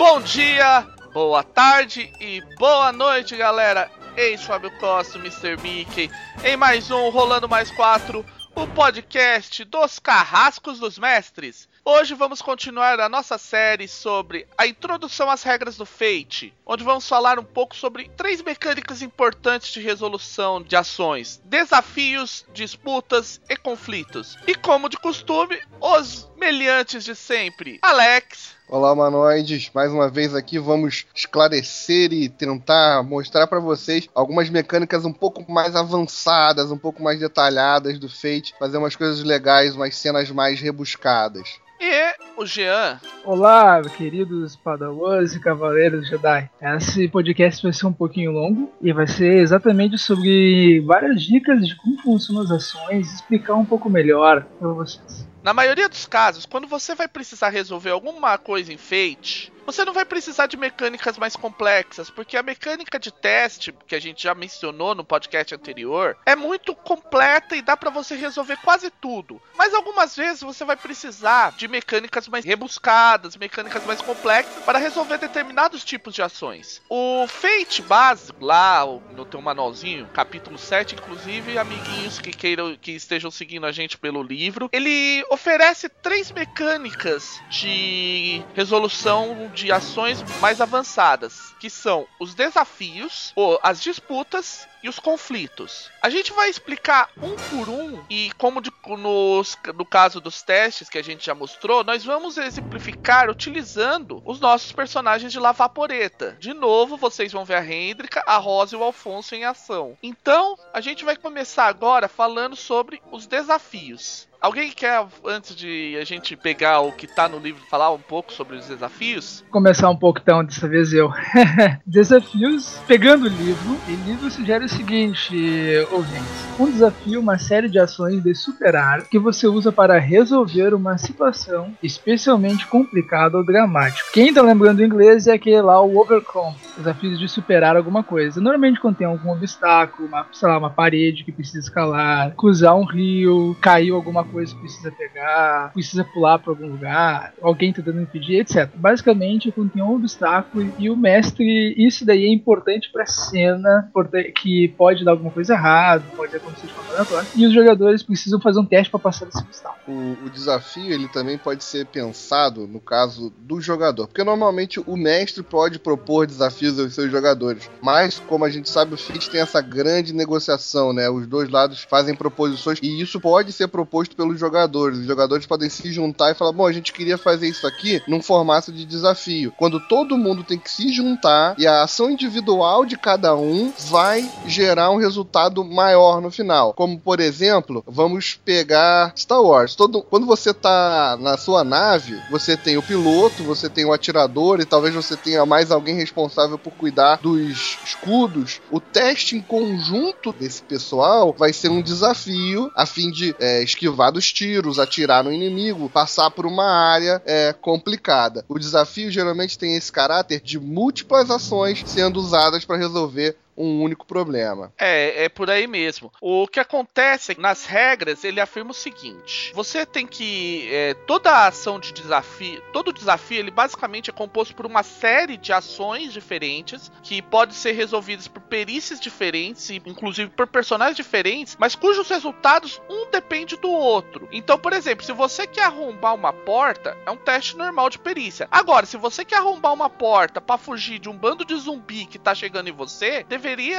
Bom dia, boa tarde e boa noite, galera. Eis Fábio Costa, Mr. Mickey, em mais um Rolando Mais 4, o podcast dos Carrascos dos Mestres. Hoje vamos continuar a nossa série sobre a introdução às regras do Fate, onde vamos falar um pouco sobre três mecânicas importantes de resolução de ações: desafios, disputas e conflitos. E como de costume, os meliantes de sempre. Alex, Olá, humanoides. Mais uma vez aqui vamos esclarecer e tentar mostrar para vocês algumas mecânicas um pouco mais avançadas, um pouco mais detalhadas do Fate, fazer umas coisas legais, umas cenas mais rebuscadas. e o Jean. Olá, queridos padawans e cavaleiros Jedi. Esse podcast vai ser um pouquinho longo e vai ser exatamente sobre várias dicas de como funcionam as ações e explicar um pouco melhor para vocês. Na maioria dos casos, quando você vai precisar resolver alguma coisa em Fate, você não vai precisar de mecânicas mais complexas, porque a mecânica de teste, que a gente já mencionou no podcast anterior, é muito completa e dá pra você resolver quase tudo. Mas algumas vezes você vai precisar de mecânicas mais rebuscadas, mecânicas mais complexas para resolver determinados tipos de ações. O Fate básico, lá no teu manualzinho, capítulo 7, inclusive, amiguinhos que queiram que estejam seguindo a gente pelo livro, ele oferece três mecânicas de resolução de ações mais avançadas, que são os desafios, as disputas e os conflitos. A gente vai explicar um por um e como de, nos, no caso dos testes que a gente já mostrou, nós vamos exemplificar utilizando os nossos personagens de La Vaporeta. De novo, vocês vão ver a Hendrika, a Rosa e o Alfonso em ação. Então, a gente vai começar agora falando sobre os desafios. Alguém quer, antes de a gente pegar o que tá no livro, falar um pouco sobre os desafios? Começar um pouco então, dessa vez eu. Desafios, pegando o livro, e o livro sugere o seguinte, ouvintes. Um desafio, uma série de ações de superar que você usa para resolver uma situação especialmente complicada ou dramática. Quem tá lembrando o inglês é aquele lá, o overcome, desafios de superar alguma coisa. Normalmente contém algum obstáculo, uma, sei lá, uma parede que precisa escalar, cruzar um rio, caiu alguma coisa que precisa pegar, precisa pular para algum lugar, alguém tentando impedir, etc. Basicamente, contém um obstáculo e o mestre, isso daí é importante para cena, que pode dar alguma coisa errada, pode acontecer de forma aleatória, e os jogadores precisam fazer um teste para passar desse obstáculo. O, o, desafio ele também pode ser pensado no caso do jogador, porque normalmente o mestre pode propor desafios aos seus jogadores, mas como a gente sabe, o FIT tem essa grande negociação, né? Os dois lados fazem proposições e isso pode ser proposto pelos jogadores. Os jogadores podem se juntar e falar: bom, a gente queria fazer isso aqui num formato de desafio. Quando todo mundo tem que se juntar e a ação individual de cada um vai gerar um resultado maior no final. Como por exemplo, vamos pegar Star Wars. Todo, quando você tá na sua nave, você tem o piloto, você tem o atirador e talvez você tenha mais alguém responsável por cuidar dos escudos. O teste em conjunto desse pessoal vai ser um desafio a fim de é, esquivar dos tiros, atirar no inimigo, passar por uma área é, complicada. O desafio geralmente tem esse caráter de múltiplas ações sendo usadas para resolver um único problema. É, é por aí mesmo. O que acontece nas regras ele afirma o seguinte: você tem que é, toda ação de desafio, todo desafio ele basicamente é composto por uma série de ações diferentes que podem ser resolvidas por perícias diferentes, inclusive por personagens diferentes, mas cujos resultados um depende do outro. Então, por exemplo, se você quer arrombar uma porta, é um teste normal de perícia. Agora, se você quer arrombar uma porta para fugir de um bando de zumbi que tá chegando em você,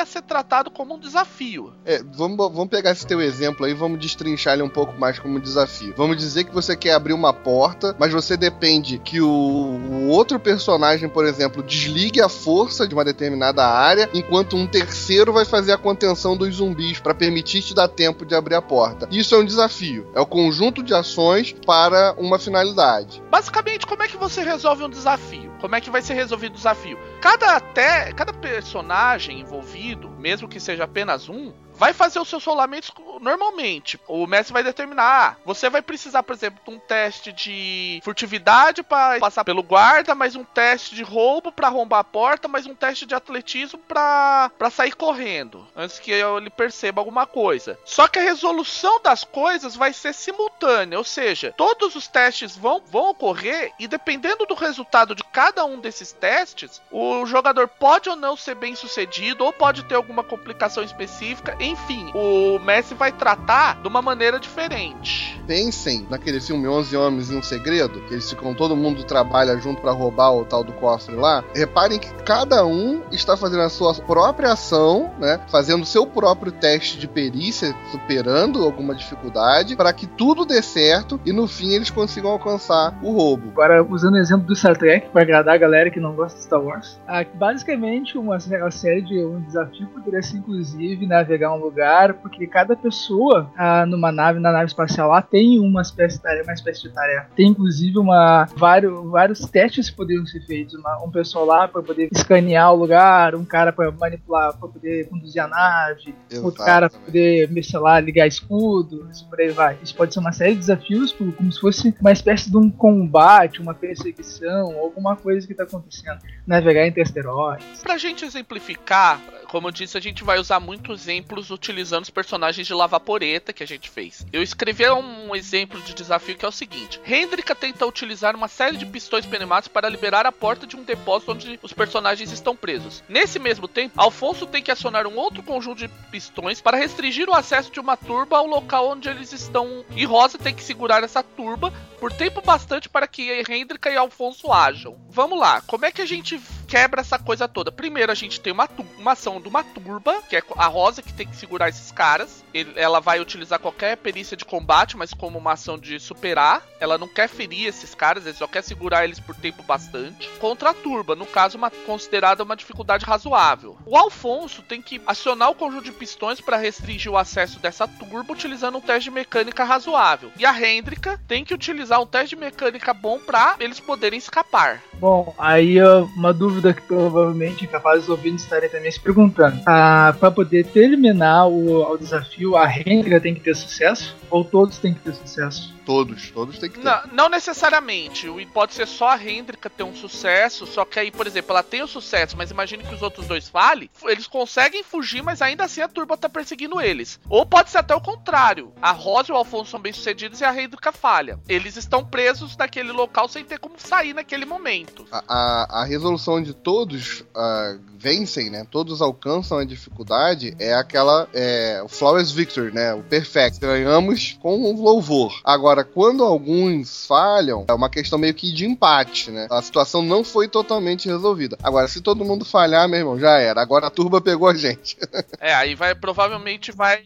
ser tratado como um desafio. É, vamos, vamos pegar esse teu exemplo aí, vamos destrinchar ele um pouco mais como desafio. Vamos dizer que você quer abrir uma porta, mas você depende que o, o outro personagem, por exemplo, desligue a força de uma determinada área, enquanto um terceiro vai fazer a contenção dos zumbis para permitir te dar tempo de abrir a porta. Isso é um desafio. É o conjunto de ações para uma finalidade. Basicamente, como é que você resolve um desafio? Como é que vai ser resolvido o desafio? Cada até cada personagem envolvido, mesmo que seja apenas um, vai fazer os seus rolamentos normalmente. O mestre vai determinar, ah, você vai precisar, por exemplo, de um teste de furtividade para passar pelo guarda, mais um teste de roubo para arrombar a porta, mais um teste de atletismo para sair correndo, antes que ele perceba alguma coisa. Só que a resolução das coisas vai ser simultânea, ou seja, todos os testes vão, vão ocorrer e dependendo do resultado de cada um desses testes, o jogador pode ou não ser bem sucedido ou pode ter alguma complicação específica, enfim, o Messi vai tratar de uma maneira diferente. Pensem naquele filme 11 Homens e um Segredo, que eles ficam, todo mundo trabalha junto para roubar o tal do cofre lá. Reparem que cada um está fazendo a sua própria ação, né? Fazendo seu próprio teste de perícia, superando alguma dificuldade, para que tudo dê certo e no fim eles consigam alcançar o roubo. Agora, usando o exemplo do Star Trek, para agradar a galera que não gosta de Star Wars, ah, basicamente uma, uma série de um desafio poderia ser inclusive navegar um lugar, porque cada pessoa ah, numa nave, na nave espacial lá, tem uma espécie de tarefa, uma espécie de tarefa. Tem inclusive uma vários, vários testes que poderiam ser feitos, uma, um pessoal lá para poder escanear o lugar, um cara para manipular, para poder conduzir a nave, Exato, outro cara para poder, sei lá, ligar escudo, isso por aí vai. Isso pode ser uma série de desafios, como se fosse uma espécie de um combate, uma perseguição, alguma coisa que está acontecendo. Navegar entre asteroides. Pra gente exemplificar, como eu disse, a gente vai usar muitos utilizando os personagens de Lavaporeta que a gente fez. Eu escrevi um exemplo de desafio que é o seguinte: Hendrika tenta utilizar uma série de pistões pneumáticos para liberar a porta de um depósito onde os personagens estão presos. Nesse mesmo tempo, Alfonso tem que acionar um outro conjunto de pistões para restringir o acesso de uma turba ao local onde eles estão. E Rosa tem que segurar essa turba por tempo bastante para que Hendrika e Alfonso ajam. Vamos lá, como é que a gente quebra essa coisa toda? Primeiro a gente tem uma, uma ação de uma turba, que é a Rosa que tem que segurar esses caras. Ele, ela vai utilizar qualquer perícia de combate, mas como uma ação de superar. Ela não quer ferir esses caras, ele só quer segurar eles por tempo bastante. Contra a turba, no caso, uma considerada uma dificuldade razoável. O Alfonso tem que acionar o conjunto de pistões para restringir o acesso dessa turba utilizando um teste de mecânica razoável. E a Hendrika tem que utilizar um teste de mecânica bom para eles poderem escapar. Bom, aí uma dúvida que provavelmente capazes de ouvintes estarem também se perguntando. Ah, para poder terminar o, o desafio, a Hendrika tem que ter sucesso? Ou todos têm que ter sucesso? Todos, todos têm que ter. Não, não necessariamente. Pode ser só a Hendrika ter um sucesso, só que aí, por exemplo, ela tem o sucesso, mas imagine que os outros dois falem, eles conseguem fugir, mas ainda assim a turba tá perseguindo eles. Ou pode ser até o contrário. A Rosa e o Alfonso são bem-sucedidos e a Hendrika falha. Eles estão presos naquele local sem ter como sair naquele momento. A, a, a resolução de todos uh, vencem, né? Todos alcançam a dificuldade é aquela é, o Flawless Victory, né? O perfect. Ganhamos com um louvor. Agora Agora, quando alguns falham, é uma questão meio que de empate, né? A situação não foi totalmente resolvida. Agora, se todo mundo falhar, meu irmão, já era. Agora a turba pegou a gente. é, aí vai provavelmente vai,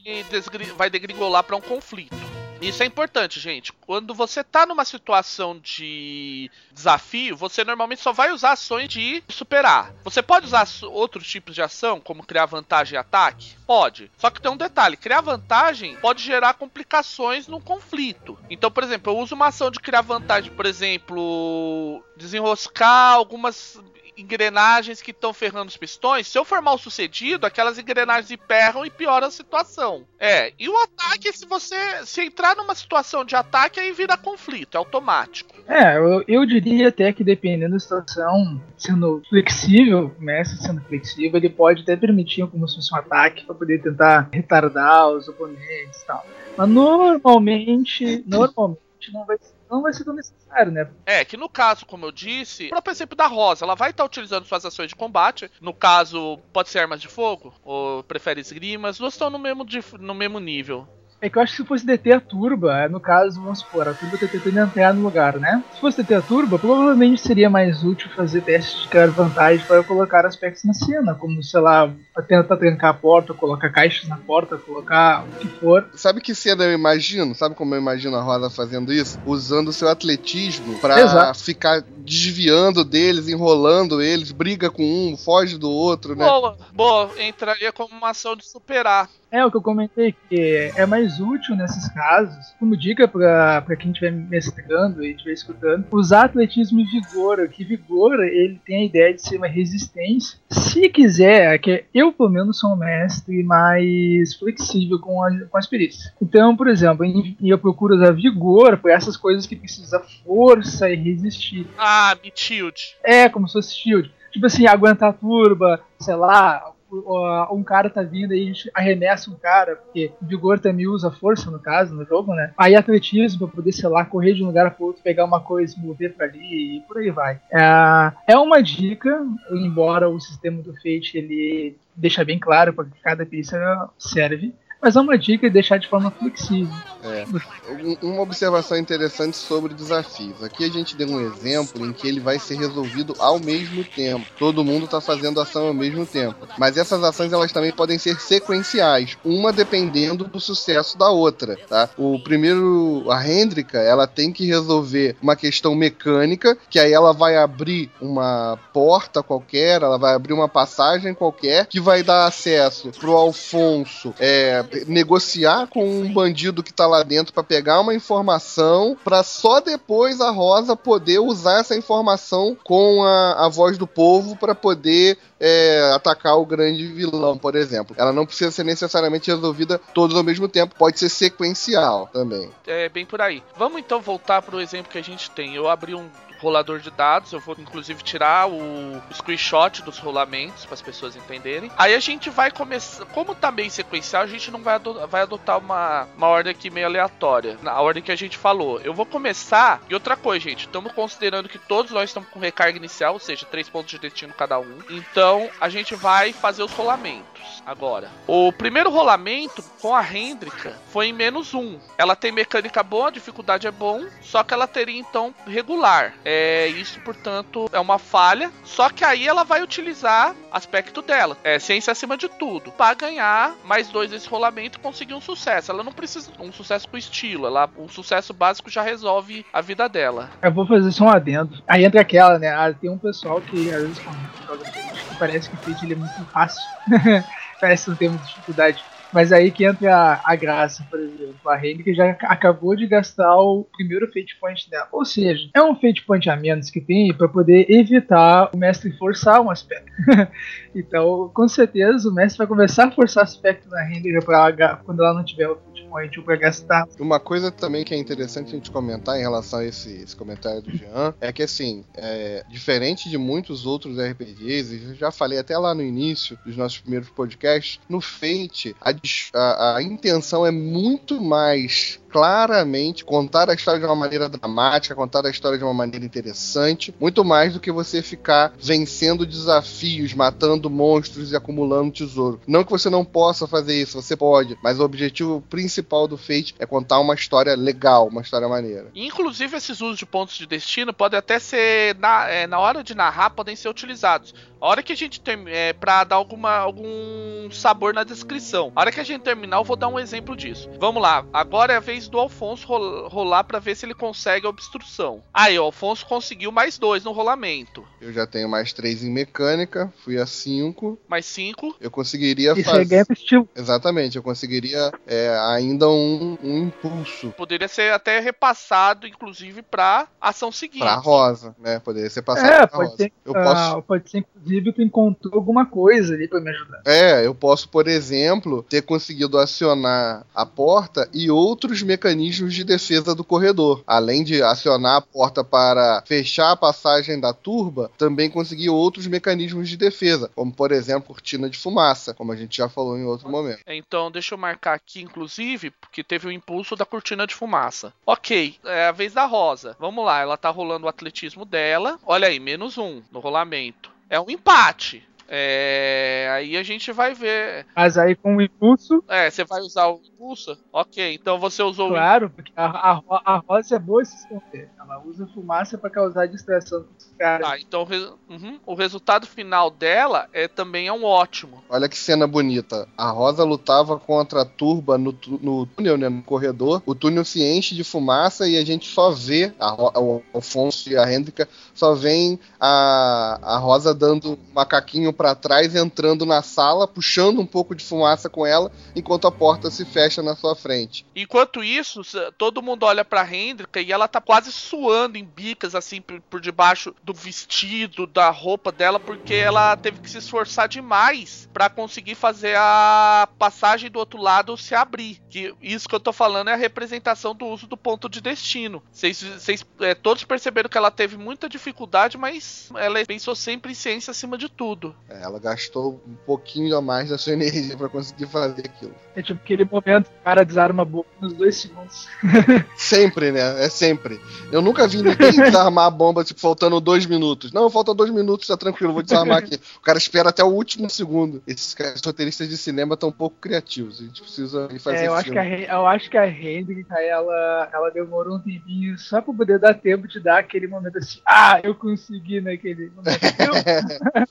vai degringolar para um conflito. Isso é importante, gente. Quando você tá numa situação de desafio, você normalmente só vai usar ações de superar. Você pode usar outros tipos de ação, como criar vantagem e ataque? Pode. Só que tem um detalhe: criar vantagem pode gerar complicações no conflito. Então, por exemplo, eu uso uma ação de criar vantagem, por exemplo, desenroscar algumas engrenagens que estão ferrando os pistões, se eu for mal sucedido, aquelas engrenagens emperram e pioram a situação. É, e o ataque, se você se entrar numa situação de ataque, aí vira conflito, é automático. É, eu, eu diria até que dependendo da situação, sendo flexível, o mestre sendo flexível, ele pode até permitir como se fosse um ataque para poder tentar retardar os oponentes e tal. Mas normalmente, normalmente não vai ser não vai ser tão necessário, né? É, que no caso, como eu disse, o próprio exemplo da Rosa, ela vai estar utilizando suas ações de combate. No caso, pode ser armas de fogo, ou prefere esgrimas, duas estão no mesmo, no mesmo nível. É que eu acho que se fosse deter a turba, é, no caso, vamos supor, a turba tá tentando entrar no lugar, né? Se fosse deter a turba, provavelmente seria mais útil fazer testes de criar vantagem para colocar aspectos na cena, como, sei lá, tentar trancar a porta, colocar caixas na porta, colocar o que for. Sabe que cena eu imagino? Sabe como eu imagino a Rosa fazendo isso? Usando o seu atletismo para ficar desviando deles, enrolando eles, briga com um, foge do outro, né? Boa, boa, entraria como uma ação de superar. É o que eu comentei, que é mais mais útil nesses casos, como dica para quem estiver mestrando e estiver escutando, usar atletismo e vigor, que vigor ele tem a ideia de ser uma resistência. Se quiser, é que eu pelo menos sou um mestre mais flexível com, a, com as perícias. Então, por exemplo, eu procuro usar vigor para essas coisas que precisa força e resistir. Ah, Meat Shield. É, como se fosse Shield. Tipo assim, aguentar turba, sei lá, um cara tá vindo e a gente arremessa um cara, porque vigor também usa força, no caso, no jogo, né? Aí atletismo pra poder, sei lá, correr de um lugar pro outro, pegar uma coisa, mover pra ali e por aí vai. É, é uma dica, embora o sistema do Fate ele deixa bem claro para que cada peça serve mas é uma dica deixar de forma flexível. É. Uma observação interessante sobre desafios. Aqui a gente deu um exemplo em que ele vai ser resolvido ao mesmo tempo. Todo mundo está fazendo ação ao mesmo tempo. Mas essas ações elas também podem ser sequenciais, uma dependendo do sucesso da outra. Tá? O primeiro, a Hendrika, ela tem que resolver uma questão mecânica, que aí ela vai abrir uma porta qualquer, ela vai abrir uma passagem qualquer, que vai dar acesso pro Alfonso é, negociar com um bandido que tá lá dentro para pegar uma informação, para só depois a Rosa poder usar essa informação com a, a voz do povo para poder é, atacar o grande vilão, por exemplo. Ela não precisa ser necessariamente resolvida todos ao mesmo tempo, pode ser sequencial também. É bem por aí. Vamos então voltar para o exemplo que a gente tem. Eu abri um rolador de dados. Eu vou inclusive tirar o, screenshot dos rolamentos para as pessoas entenderem. Aí a gente vai começar. Como tá bem sequencial, a gente não vai, adotar, vai adotar uma, uma ordem aqui meio aleatória. Na ordem que a gente falou. Eu vou começar. E outra coisa, gente. Estamos considerando que todos nós estamos com recarga inicial, ou seja, três pontos de destino cada um. Então a gente vai fazer os rolamentos agora. O primeiro rolamento com a Hendrika foi em menos um. Ela tem mecânica boa, dificuldade é bom, só que ela teria então regular. É, isso, portanto, é uma falha. Só que aí ela vai utilizar aspecto dela, é ciência acima de tudo, para ganhar mais dois nesse rolamento e conseguir um sucesso. Ela não precisa um sucesso com estilo, ela um sucesso básico já resolve a vida dela. Eu vou fazer só um adendo. Aí entra aquela, né? Ah, tem um pessoal que às vezes que parece que o ele é muito fácil. parece que não tem muita dificuldade. Mas aí que entra a, a graça, por exemplo. A que já acabou de gastar o primeiro Fate Point dela. Ou seja, é um Fate Point a menos que tem para poder evitar o mestre forçar um aspecto. então, com certeza, o mestre vai começar a forçar aspecto na Hendrika quando ela não tiver o Point para gastar. Uma coisa também que é interessante a gente comentar em relação a esse, esse comentário do Jean é que, assim, é, diferente de muitos outros RPGs, e eu já falei até lá no início dos nossos primeiros podcasts, no Fate, a a, a intenção é muito mais claramente contar a história de uma maneira dramática, contar a história de uma maneira interessante, muito mais do que você ficar vencendo desafios, matando monstros e acumulando tesouro. Não que você não possa fazer isso, você pode, mas o objetivo principal do Fate é contar uma história legal, uma história maneira. Inclusive esses usos de pontos de destino podem até ser na, é, na hora de narrar podem ser utilizados. A hora que a gente tem é, para dar alguma algum sabor na descrição. A hora que a gente terminar, eu vou dar um exemplo disso. Vamos lá. Agora é a vez do Alfonso rolar para ver se ele consegue a obstrução. Aí, o Alfonso conseguiu mais dois no rolamento. Eu já tenho mais três em mecânica, fui a cinco. Mais cinco. Eu conseguiria Isso fazer. É estilo. Exatamente, eu conseguiria é, ainda um, um, impulso. Poderia ser até repassado, inclusive, pra ação seguinte. Pra rosa, né? Poderia ser passado é, pra pode rosa. Ser, eu uh, posso... Pode ser, inclusive, tu encontrou alguma coisa ali pra me ajudar. É, eu posso, por exemplo, ter conseguido acionar a porta e outros mecanismos de defesa do corredor. Além de acionar a porta para fechar a passagem da turba, também conseguir outros mecanismos de defesa, como por exemplo cortina de fumaça, como a gente já falou em outro momento. Então, deixa eu marcar aqui, inclusive, porque teve o impulso da cortina de fumaça. Ok, é a vez da Rosa. Vamos lá, ela tá rolando o atletismo dela. Olha aí, menos um no rolamento. É um empate. É, aí a gente vai ver. Mas aí com o impulso. É, você vai usar o impulso? Ok, então você usou Claro, porque a, a, a rosa é boa se esconder. Ela usa fumaça para causar distração dos caras. Ah, então uhum, o resultado final dela é também é um ótimo. Olha que cena bonita. A Rosa lutava contra a turba no, no túnel, né, no corredor. O túnel se enche de fumaça e a gente só vê a, o Alfonso e a Hendrika só vem a, a Rosa dando um macaquinho para trás, entrando na sala, puxando um pouco de fumaça com ela, enquanto a porta se fecha na sua frente. Enquanto isso, todo mundo olha pra Hendrika e ela tá quase suando em bicas, assim, por, por debaixo do vestido, da roupa dela, porque ela teve que se esforçar demais para conseguir fazer a passagem do outro lado se abrir. Que isso que eu tô falando é a representação do uso do ponto de destino. Vocês é, todos perceberam que ela teve muita dificuldade, mas ela pensou sempre em ciência acima de tudo. É, ela gastou um pouquinho a mais da sua energia para conseguir fazer aquilo. É tipo aquele momento que o cara desarma a bomba nos dois segundos. sempre, né? É sempre. Eu nunca vi ninguém desarmar a bomba, tipo, faltando dois minutos. Não, falta dois minutos, tá tranquilo, vou desarmar aqui. O cara espera até o último segundo. Esses roteiristas de cinema estão um pouco criativos. A gente precisa fazer é, eu acho, que a, eu acho que a Hendrika, ela, ela demorou um tempinho só pra poder dar tempo de dar aquele momento assim, ah, eu consegui naquele momento.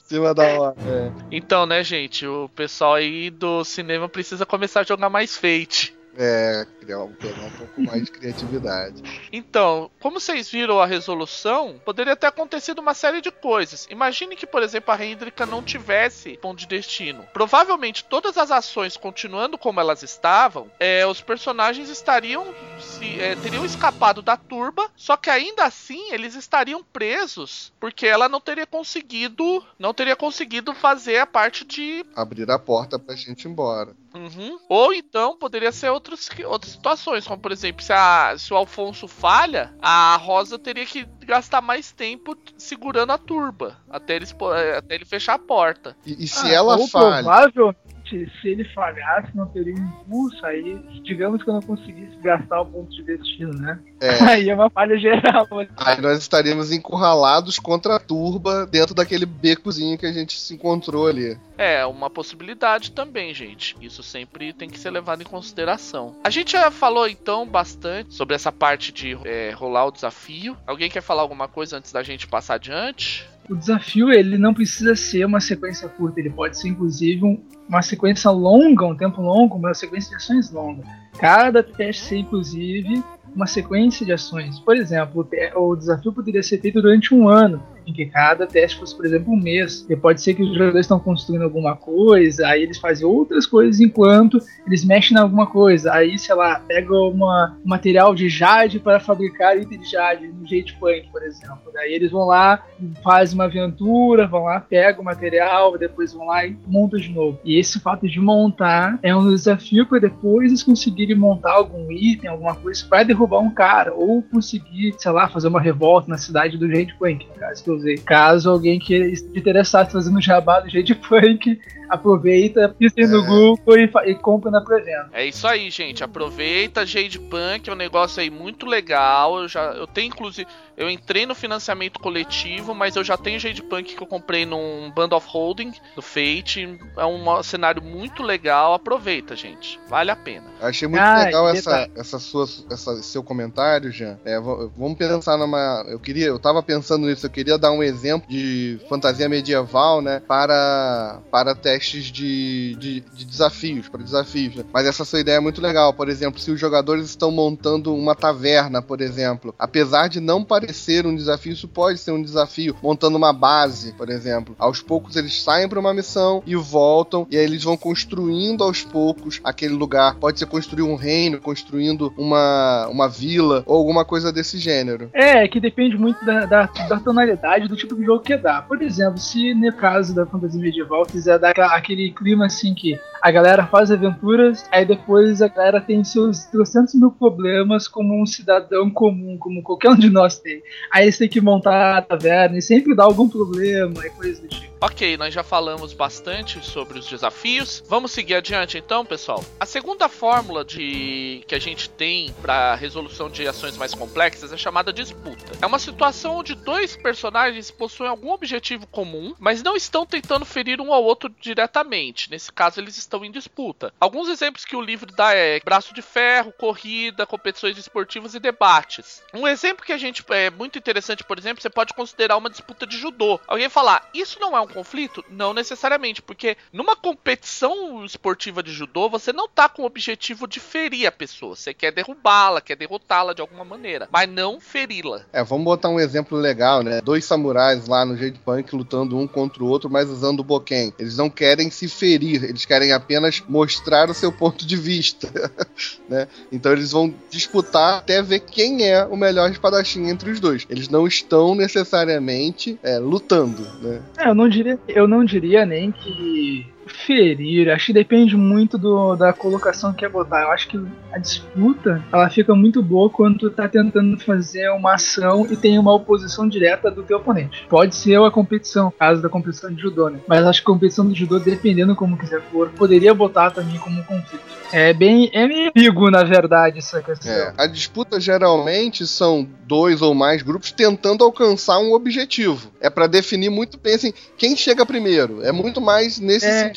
Cima da hora. É. Então, né, gente, o pessoal aí do cinema precisa começar a jogar mais Fate. É, criar, pegar um pouco mais de criatividade. Então, como vocês viram a resolução, poderia ter acontecido uma série de coisas. Imagine que, por exemplo, a Hendrika não tivesse ponto de destino. Provavelmente todas as ações continuando como elas estavam, é, os personagens estariam se, é, teriam escapado da turba, só que ainda assim eles estariam presos porque ela não teria conseguido, não teria conseguido fazer a parte de abrir a porta pra gente ir embora. Uhum. Ou então poderia ser outros, outras situações, como por exemplo, se, a, se o Alfonso falha, a Rosa teria que gastar mais tempo segurando a turba até, eles, até ele fechar a porta. E, e se ah, ela falha. Provável se ele falhasse, não teria impulso, aí digamos que eu não conseguisse gastar o ponto de destino, né? É. Aí é uma falha geral. Aí nós estaríamos encurralados contra a turba dentro daquele becozinho que a gente se encontrou ali. É, uma possibilidade também, gente. Isso sempre tem que ser levado em consideração. A gente já falou então bastante sobre essa parte de é, rolar o desafio. Alguém quer falar alguma coisa antes da gente passar adiante? O desafio ele não precisa ser uma sequência curta, ele pode ser inclusive um, uma sequência longa, um tempo longo, uma sequência de ações longa. Cada teste ser inclusive uma sequência de ações. Por exemplo, o desafio poderia ser feito durante um ano em que cada teste fosse, por exemplo, um mês. E pode ser que os jogadores estão construindo alguma coisa, aí eles fazem outras coisas enquanto eles mexem em alguma coisa. Aí, sei lá, pega uma, um material de jade para fabricar item de jade, no Jade Punk, por exemplo. Daí eles vão lá, fazem uma aventura, vão lá, pegam o material, depois vão lá e montam de novo. E esse fato de montar é um desafio para depois eles conseguirem montar algum item, alguma coisa para derrubar um cara, ou conseguir, sei lá, fazer uma revolta na cidade do Jade Punk, no caso que usei. Caso alguém que interessado fazendo jabá do Jade Punk, aproveita, pisa é. no Google e, e compra na pré-venda. É isso aí, gente. Aproveita Jade Punk, é um negócio aí muito legal. Eu já eu tenho inclusive eu entrei no financiamento coletivo, mas eu já tenho Jade Punk que eu comprei num Band of Holding do Fate. É um cenário muito legal. Aproveita, gente. Vale a pena. Achei muito ah, legal essa, essa sua, essa, seu comentário, Jean. É, vamos pensar numa. Eu queria, eu tava pensando nisso, eu queria dar um exemplo de fantasia medieval, né? Para, para testes de, de, de desafios, para desafios. Né? Mas essa sua ideia é muito legal. Por exemplo, se os jogadores estão montando uma taverna, por exemplo, apesar de não parecer um desafio, isso pode ser um desafio, montando uma base, por exemplo. Aos poucos eles saem para uma missão e voltam, e aí eles vão construindo aos poucos aquele lugar. Pode ser construir um reino, construindo uma, uma vila, ou alguma coisa desse gênero. É, que depende muito da, da, da tonalidade do tipo de jogo que dá. Por exemplo, se no caso da fantasia medieval quiser dar aquele clima assim que a galera faz aventuras, aí depois a galera tem seus 300 mil problemas como um cidadão comum, como qualquer um de nós tem. Aí eles têm que montar a taverna e sempre dá algum problema e coisa do tipo. Ok, nós já falamos bastante sobre os desafios. Vamos seguir adiante então, pessoal. A segunda fórmula de que a gente tem para resolução de ações mais complexas é chamada disputa. É uma situação onde dois personagens possuem algum objetivo comum, mas não estão tentando ferir um ao outro diretamente. Nesse caso, eles estão em disputa. Alguns exemplos que o livro dá é braço de ferro, corrida, competições esportivas e debates. Um exemplo que a gente é muito interessante, por exemplo, você pode considerar uma disputa de judô. Alguém falar, isso não é um conflito? Não necessariamente, porque numa competição esportiva de judô, você não tá com o objetivo de ferir a pessoa. Você quer derrubá-la, quer derrotá-la de alguma maneira, mas não feri-la. É, vamos botar um exemplo legal, né? Dois samurais lá no Jade Punk lutando um contra o outro, mas usando o Boken. Eles não querem se ferir, eles querem apenas mostrar o seu ponto de vista, né? Então eles vão disputar até ver quem é o melhor espadachim entre os dois. Eles não estão necessariamente é, lutando, né? É, eu não diria, eu não diria nem que ferir, acho que depende muito do, da colocação que quer botar. Eu acho que a disputa ela fica muito boa quando tu tá tentando fazer uma ação e tem uma oposição direta do teu oponente. Pode ser a competição, caso da competição de judô, né? Mas acho que a competição de judô, dependendo como quiser for, poderia botar também como conflito. É bem é meio amigo, na verdade, essa questão. É, a disputa geralmente são dois ou mais grupos tentando alcançar um objetivo. É para definir muito bem assim, quem chega primeiro. É muito mais nesse é,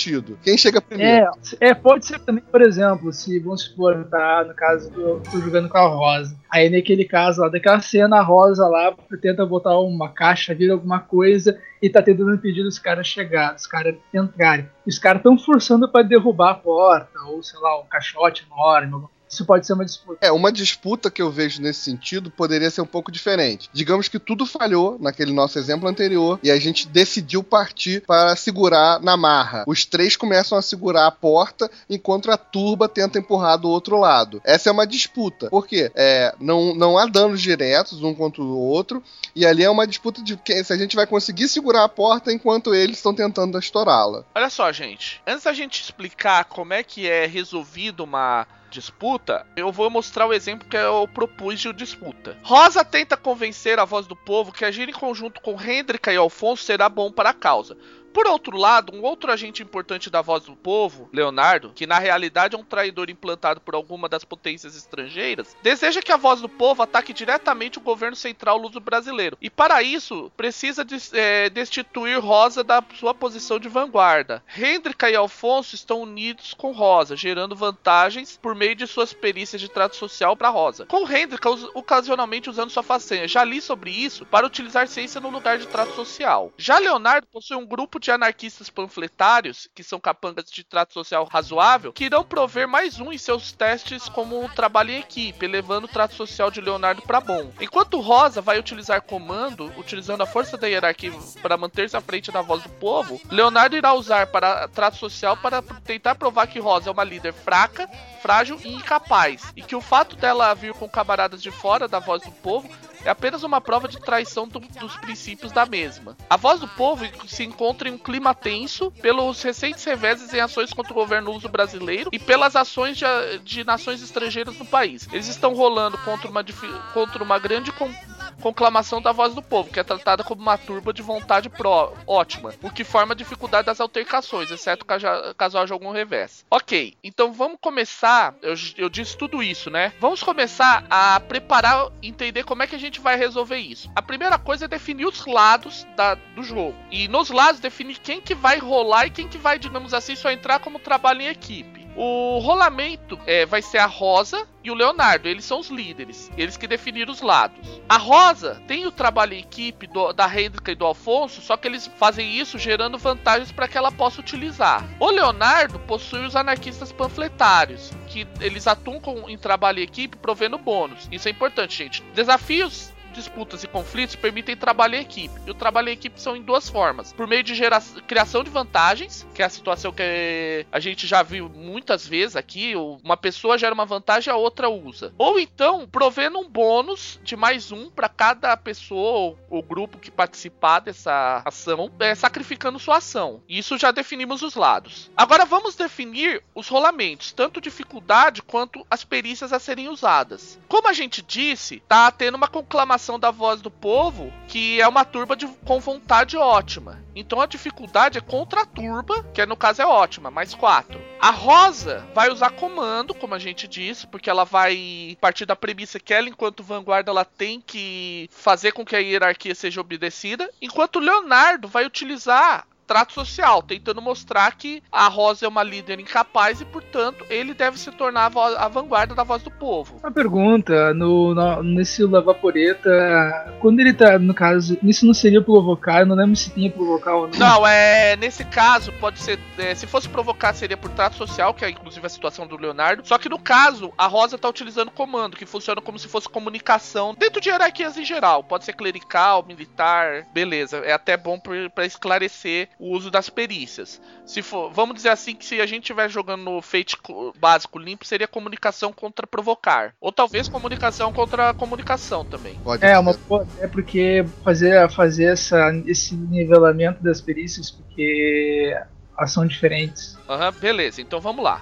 Quem chega primeiro. É, é, pode ser também, por exemplo, se vamos supor, tá, no caso do tô jogando com a Rosa. Aí naquele caso lá, daquela cena, a Rosa lá tenta botar uma caixa, vira alguma coisa e tá tentando impedir os caras chegar, os caras entrarem. Os caras estão forçando para derrubar a porta, ou sei lá, um caixote enorme, isso pode ser uma disputa. É, uma disputa que eu vejo nesse sentido poderia ser um pouco diferente. Digamos que tudo falhou naquele nosso exemplo anterior e a gente decidiu partir para segurar na marra. Os três começam a segurar a porta enquanto a turba tenta empurrar do outro lado. Essa é uma disputa. Por quê? É, não, não há danos diretos um contra o outro e ali é uma disputa de quem, se a gente vai conseguir segurar a porta enquanto eles estão tentando estourá-la. Olha só, gente. Antes da gente explicar como é que é resolvido uma disputa, eu vou mostrar o exemplo que eu propus de disputa. Rosa tenta convencer a voz do povo que agir em conjunto com Hendrika e Alfonso será bom para a causa. Por outro lado, um outro agente importante da voz do povo, Leonardo, que na realidade é um traidor implantado por alguma das potências estrangeiras, deseja que a voz do povo ataque diretamente o governo central luso brasileiro. E para isso, precisa de, é, destituir Rosa da sua posição de vanguarda. Hendrika e Alfonso estão unidos com Rosa, gerando vantagens por meio de suas perícias de trato social para Rosa. Com Hendrika ocasionalmente usando sua façanha. Já li sobre isso para utilizar ciência no lugar de trato social. Já Leonardo possui um grupo de de anarquistas panfletários, que são capangas de trato social razoável, que irão prover mais um em seus testes como trabalho em equipe, elevando o trato social de Leonardo para bom. Enquanto Rosa vai utilizar comando, utilizando a força da hierarquia para manter-se à frente da voz do povo, Leonardo irá usar para trato social para tentar provar que Rosa é uma líder fraca, frágil e incapaz, e que o fato dela vir com camaradas de fora da voz do povo é apenas uma prova de traição do, dos princípios da mesma. A voz do povo se encontra em um clima tenso pelos recentes reveses em ações contra o governo uso brasileiro e pelas ações de, de nações estrangeiras no país. Eles estão rolando contra uma, contra uma grande conclamação da voz do povo, que é tratada como uma turba de vontade pró ótima, o que forma dificuldade das altercações, exceto caso haja algum revés. Ok, então vamos começar. Eu, eu disse tudo isso, né? Vamos começar a preparar, entender como é que a gente vai resolver isso. A primeira coisa é definir os lados da, do jogo. E nos lados definir quem que vai rolar e quem que vai, digamos assim, só entrar como trabalho em equipe. O rolamento é, vai ser a Rosa e o Leonardo, eles são os líderes, eles que definiram os lados. A Rosa tem o trabalho em equipe do, da Hendrika e do Alfonso, só que eles fazem isso gerando vantagens para que ela possa utilizar. O Leonardo possui os anarquistas panfletários, que eles atuam com, em trabalho em equipe provendo bônus. Isso é importante, gente. Desafios disputas e conflitos permitem trabalho em equipe. E o trabalho em equipe são em duas formas: por meio de criação de vantagens, que é a situação que a gente já viu muitas vezes aqui, uma pessoa gera uma vantagem, a outra usa. Ou então, provendo um bônus de mais um para cada pessoa ou, grupo que participar dessa ação, é, sacrificando sua ação. Isso já definimos os lados. Agora vamos definir os rolamentos, tanto dificuldade quanto as perícias a serem usadas. Como a gente disse, tá tendo uma conclamação da voz do povo, que é uma turba de, com vontade ótima. Então a dificuldade é contra a turba, que no caso é ótima, mais 4. A Rosa vai usar comando, como a gente disse, porque ela vai partir da premissa que ela, enquanto vanguarda, ela tem que fazer com que a hierarquia seja obedecida. Enquanto Leonardo vai utilizar trato social, tentando mostrar que a Rosa é uma líder incapaz e, portanto, ele deve se tornar a, voz, a vanguarda da voz do povo. Uma pergunta, no, no, nesse Lavaporeta, quando ele tá, no caso, isso não seria provocar, eu não lembro se tinha provocar ou não. Não, é, nesse caso, pode ser, é, se fosse provocar, seria por trato social, que é inclusive a situação do Leonardo, só que no caso, a Rosa tá utilizando comando, que funciona como se fosse comunicação dentro de hierarquias em geral, pode ser clerical, militar, beleza, é até bom para esclarecer o uso das perícias. Se for, vamos dizer assim que se a gente estiver jogando no Fate básico limpo, seria comunicação contra provocar. Ou talvez comunicação contra comunicação também. Pode é, uma é porque fazer, fazer essa, esse nivelamento das perícias, porque são diferentes. Uhum, beleza, então vamos lá.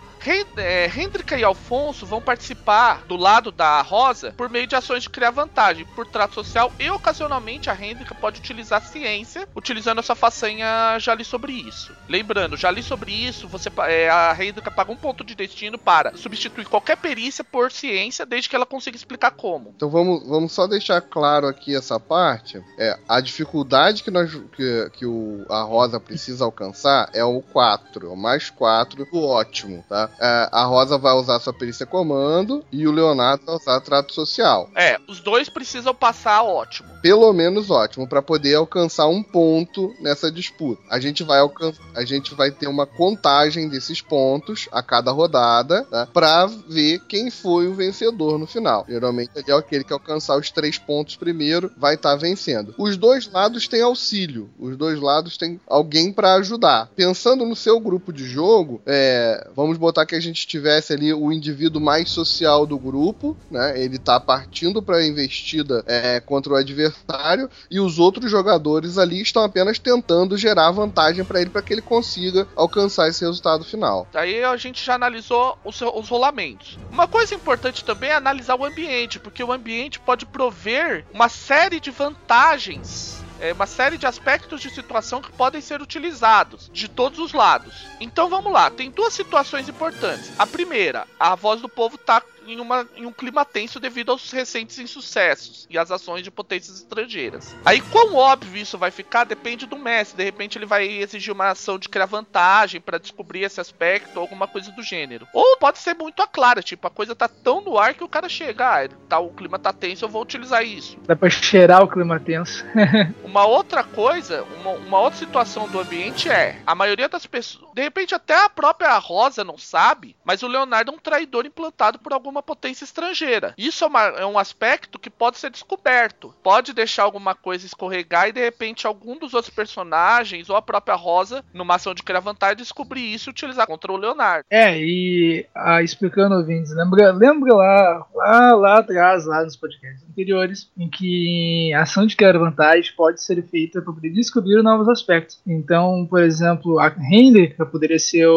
É, Hendrika e Alfonso vão participar do lado da Rosa por meio de ações de criar vantagem por trato social e ocasionalmente a Hendrika pode utilizar ciência utilizando a sua façanha já li sobre isso. Lembrando, já li sobre isso, você é, a Hendrika paga um ponto de destino para substituir qualquer perícia por ciência desde que ela consiga explicar como. Então vamos, vamos só deixar claro aqui essa parte. É, a dificuldade que, nós, que, que o, a Rosa precisa alcançar é o 4, é o mais 4, o ótimo, tá? É, a Rosa vai usar sua perícia comando e o Leonardo vai usar trato social. É, os dois precisam passar ótimo. Pelo menos ótimo, para poder alcançar um ponto nessa disputa. A gente vai alcançar, a gente vai ter uma contagem desses pontos a cada rodada, tá? Pra ver quem foi o vencedor no final. Geralmente é aquele que alcançar os três pontos primeiro vai estar tá vencendo. Os dois lados têm auxílio, os dois lados têm alguém para ajudar. Pensando no seu grupo de jogo, é, vamos botar que a gente tivesse ali o indivíduo mais social do grupo, né? Ele tá partindo para a investida é, contra o adversário e os outros jogadores ali estão apenas tentando gerar vantagem para ele para que ele consiga alcançar esse resultado final. Aí a gente já analisou os, os rolamentos. Uma coisa importante também é analisar o ambiente, porque o ambiente pode prover uma série de vantagens é uma série de aspectos de situação que podem ser utilizados de todos os lados. Então vamos lá, tem duas situações importantes. A primeira, a voz do povo tá em, uma, em um clima tenso devido aos recentes insucessos e às ações de potências estrangeiras. Aí, quão óbvio isso vai ficar depende do mestre. De repente, ele vai exigir uma ação de criar vantagem para descobrir esse aspecto ou alguma coisa do gênero. Ou pode ser muito a clara, tipo, a coisa tá tão no ar que o cara chega, ah, tá, o clima tá tenso, eu vou utilizar isso. Dá pra cheirar o clima tenso. uma outra coisa, uma, uma outra situação do ambiente é, a maioria das pessoas, de repente até a própria Rosa não sabe, mas o Leonardo é um traidor implantado por alguma uma potência estrangeira. Isso é, uma, é, um aspecto que pode ser descoberto. Pode deixar alguma coisa escorregar e de repente algum dos outros personagens ou a própria Rosa, numa ação de criar vantagem, descobrir isso e utilizar contra o Leonardo. É, e ah, explicando ouvintes, lembra, lembra lá, lá, lá atrás, lá nos podcasts anteriores, em que a ação de criar vantagem pode ser feita para poder descobrir novos aspectos. Então, por exemplo, a Hendrika poderia ser,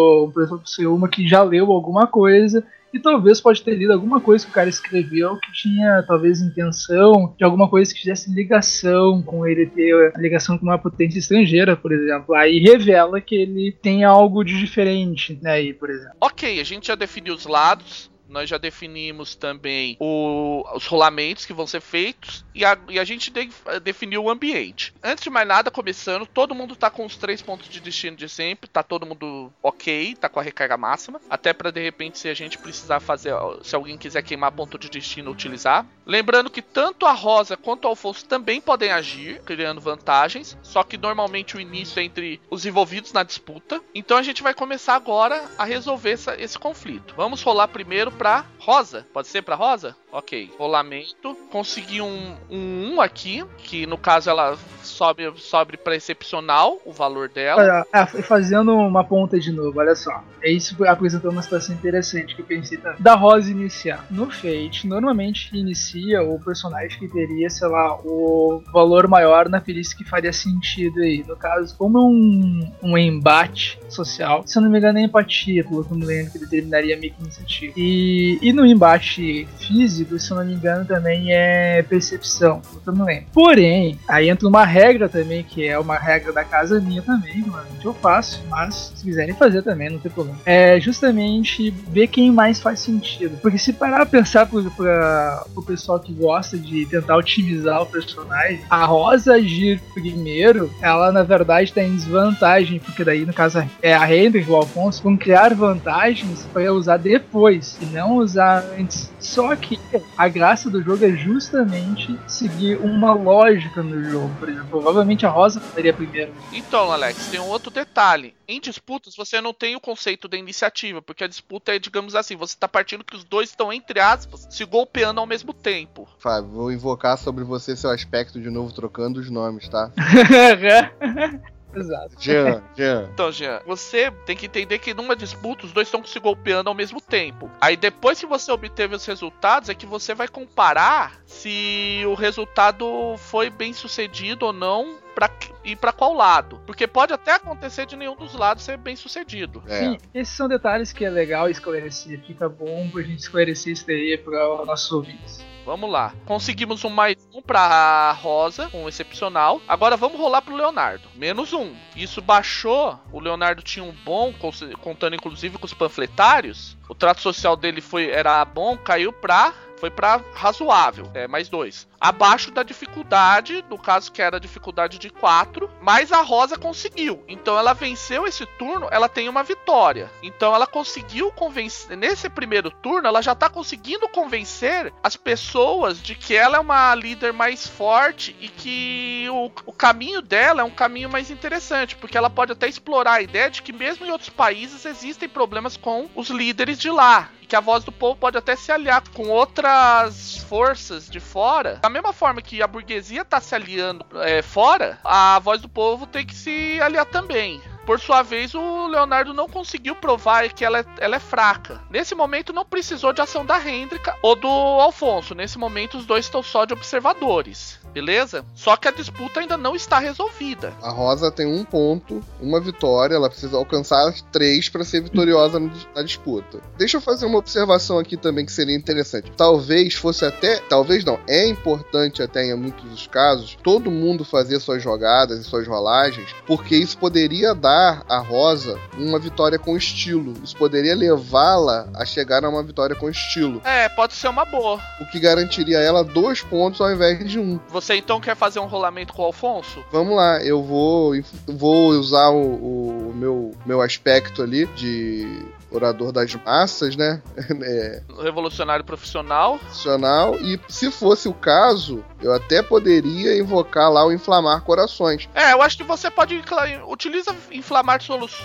ser uma que já leu alguma coisa e talvez pode ter lido alguma coisa que o cara escreveu que tinha talvez intenção de alguma coisa que fizesse ligação com ele ter ligação com uma potência estrangeira, por exemplo. Aí revela que ele tem algo de diferente, né, aí, por exemplo. Ok, a gente já definiu os lados, nós já definimos também o, os rolamentos que vão ser feitos e a, e a gente de, definiu o ambiente. Antes de mais nada, começando, todo mundo tá com os três pontos de destino de sempre, tá todo mundo ok, tá com a recarga máxima, até para de repente se a gente precisar fazer, se alguém quiser queimar ponto de destino, utilizar. Lembrando que tanto a Rosa quanto o Alfonso também podem agir, criando vantagens, só que normalmente o início é entre os envolvidos na disputa. Então a gente vai começar agora a resolver essa, esse conflito. Vamos rolar primeiro pra Rosa. Pode ser pra Rosa? Ok. Rolamento. Consegui um 1 um, um aqui, que no caso ela sobe, sobe para excepcional o valor dela. Ah, fazendo uma ponta de novo, olha só. É isso apresentou uma situação interessante que eu pensei. Da Rosa iniciar. No Fate, normalmente inicia o personagem que teria, sei lá, o valor maior na perícia que faria sentido aí. No caso, como é um, um embate social, se eu não me engano, é empatia, pelo que eu me lembro, que determinaria a minha iniciativa. E E, no embate físico, se eu não me engano, também é percepção. Eu não lembro. Porém, aí entra uma regra também, que é uma regra da casa minha também, normalmente eu faço, mas se quiserem fazer também, não tem problema. É justamente ver quem mais faz sentido. Porque se parar a pensar para o pessoal que gosta de tentar otimizar o personagem, a Rosa agir primeiro, ela na verdade está em desvantagem, porque daí no caso é a Hendrik e o Alfonso vão criar vantagens para usar depois e não usar antes. Só que a graça do jogo é justamente seguir uma lógica no jogo. Por exemplo, provavelmente a Rosa faria primeiro. Então, Alex, tem um outro detalhe. Em disputas, você não tem o conceito da iniciativa, porque a disputa é, digamos assim, você está partindo que os dois estão, entre aspas, se golpeando ao mesmo tempo. Fábio, vou invocar sobre você seu aspecto de novo, trocando os nomes, tá? Exato. Jean, Jean. Então, Jean, você tem que entender que numa disputa os dois estão se golpeando ao mesmo tempo. Aí depois que você obteve os resultados, é que você vai comparar se o resultado foi bem sucedido ou não pra, e para qual lado. Porque pode até acontecer de nenhum dos lados ser bem sucedido. É. Sim, esses são detalhes que é legal esclarecer. Fica bom pra gente esclarecer isso daí para nossos ouvintes. Vamos lá. Conseguimos um mais um pra Rosa, um excepcional. Agora vamos rolar pro Leonardo. Menos um. Isso baixou. O Leonardo tinha um bom, contando inclusive com os panfletários. O trato social dele foi era bom, caiu pra foi para razoável, é mais dois. Abaixo da dificuldade, no caso que era dificuldade de 4, mas a Rosa conseguiu. Então ela venceu esse turno, ela tem uma vitória. Então ela conseguiu convencer. Nesse primeiro turno, ela já tá conseguindo convencer as pessoas de que ela é uma líder mais forte e que o, o caminho dela é um caminho mais interessante, porque ela pode até explorar a ideia de que mesmo em outros países existem problemas com os líderes de lá que a voz do povo pode até se aliar com outras forças de fora. Da mesma forma que a burguesia está se aliando é, fora, a voz do povo tem que se aliar também. Por sua vez, o Leonardo não conseguiu provar que ela é, ela é fraca. Nesse momento, não precisou de ação da Hendrika ou do Alfonso. Nesse momento, os dois estão só de observadores. Beleza? Só que a disputa ainda não está resolvida. A Rosa tem um ponto, uma vitória, ela precisa alcançar três para ser vitoriosa na disputa. Deixa eu fazer uma observação aqui também que seria interessante. Talvez fosse até, talvez não, é importante até em muitos casos, todo mundo fazer suas jogadas e suas rolagens, porque isso poderia dar a Rosa uma vitória com estilo. Isso poderia levá-la a chegar a uma vitória com estilo. É, pode ser uma boa. O que garantiria a ela dois pontos ao invés de um. Você então quer fazer um rolamento com o Alfonso? Vamos lá, eu vou, vou usar o, o meu, meu aspecto ali de orador das massas, né? É, Revolucionário profissional. Profissional. E se fosse o caso, eu até poderia invocar lá o inflamar corações. É, eu acho que você pode utiliza inflamar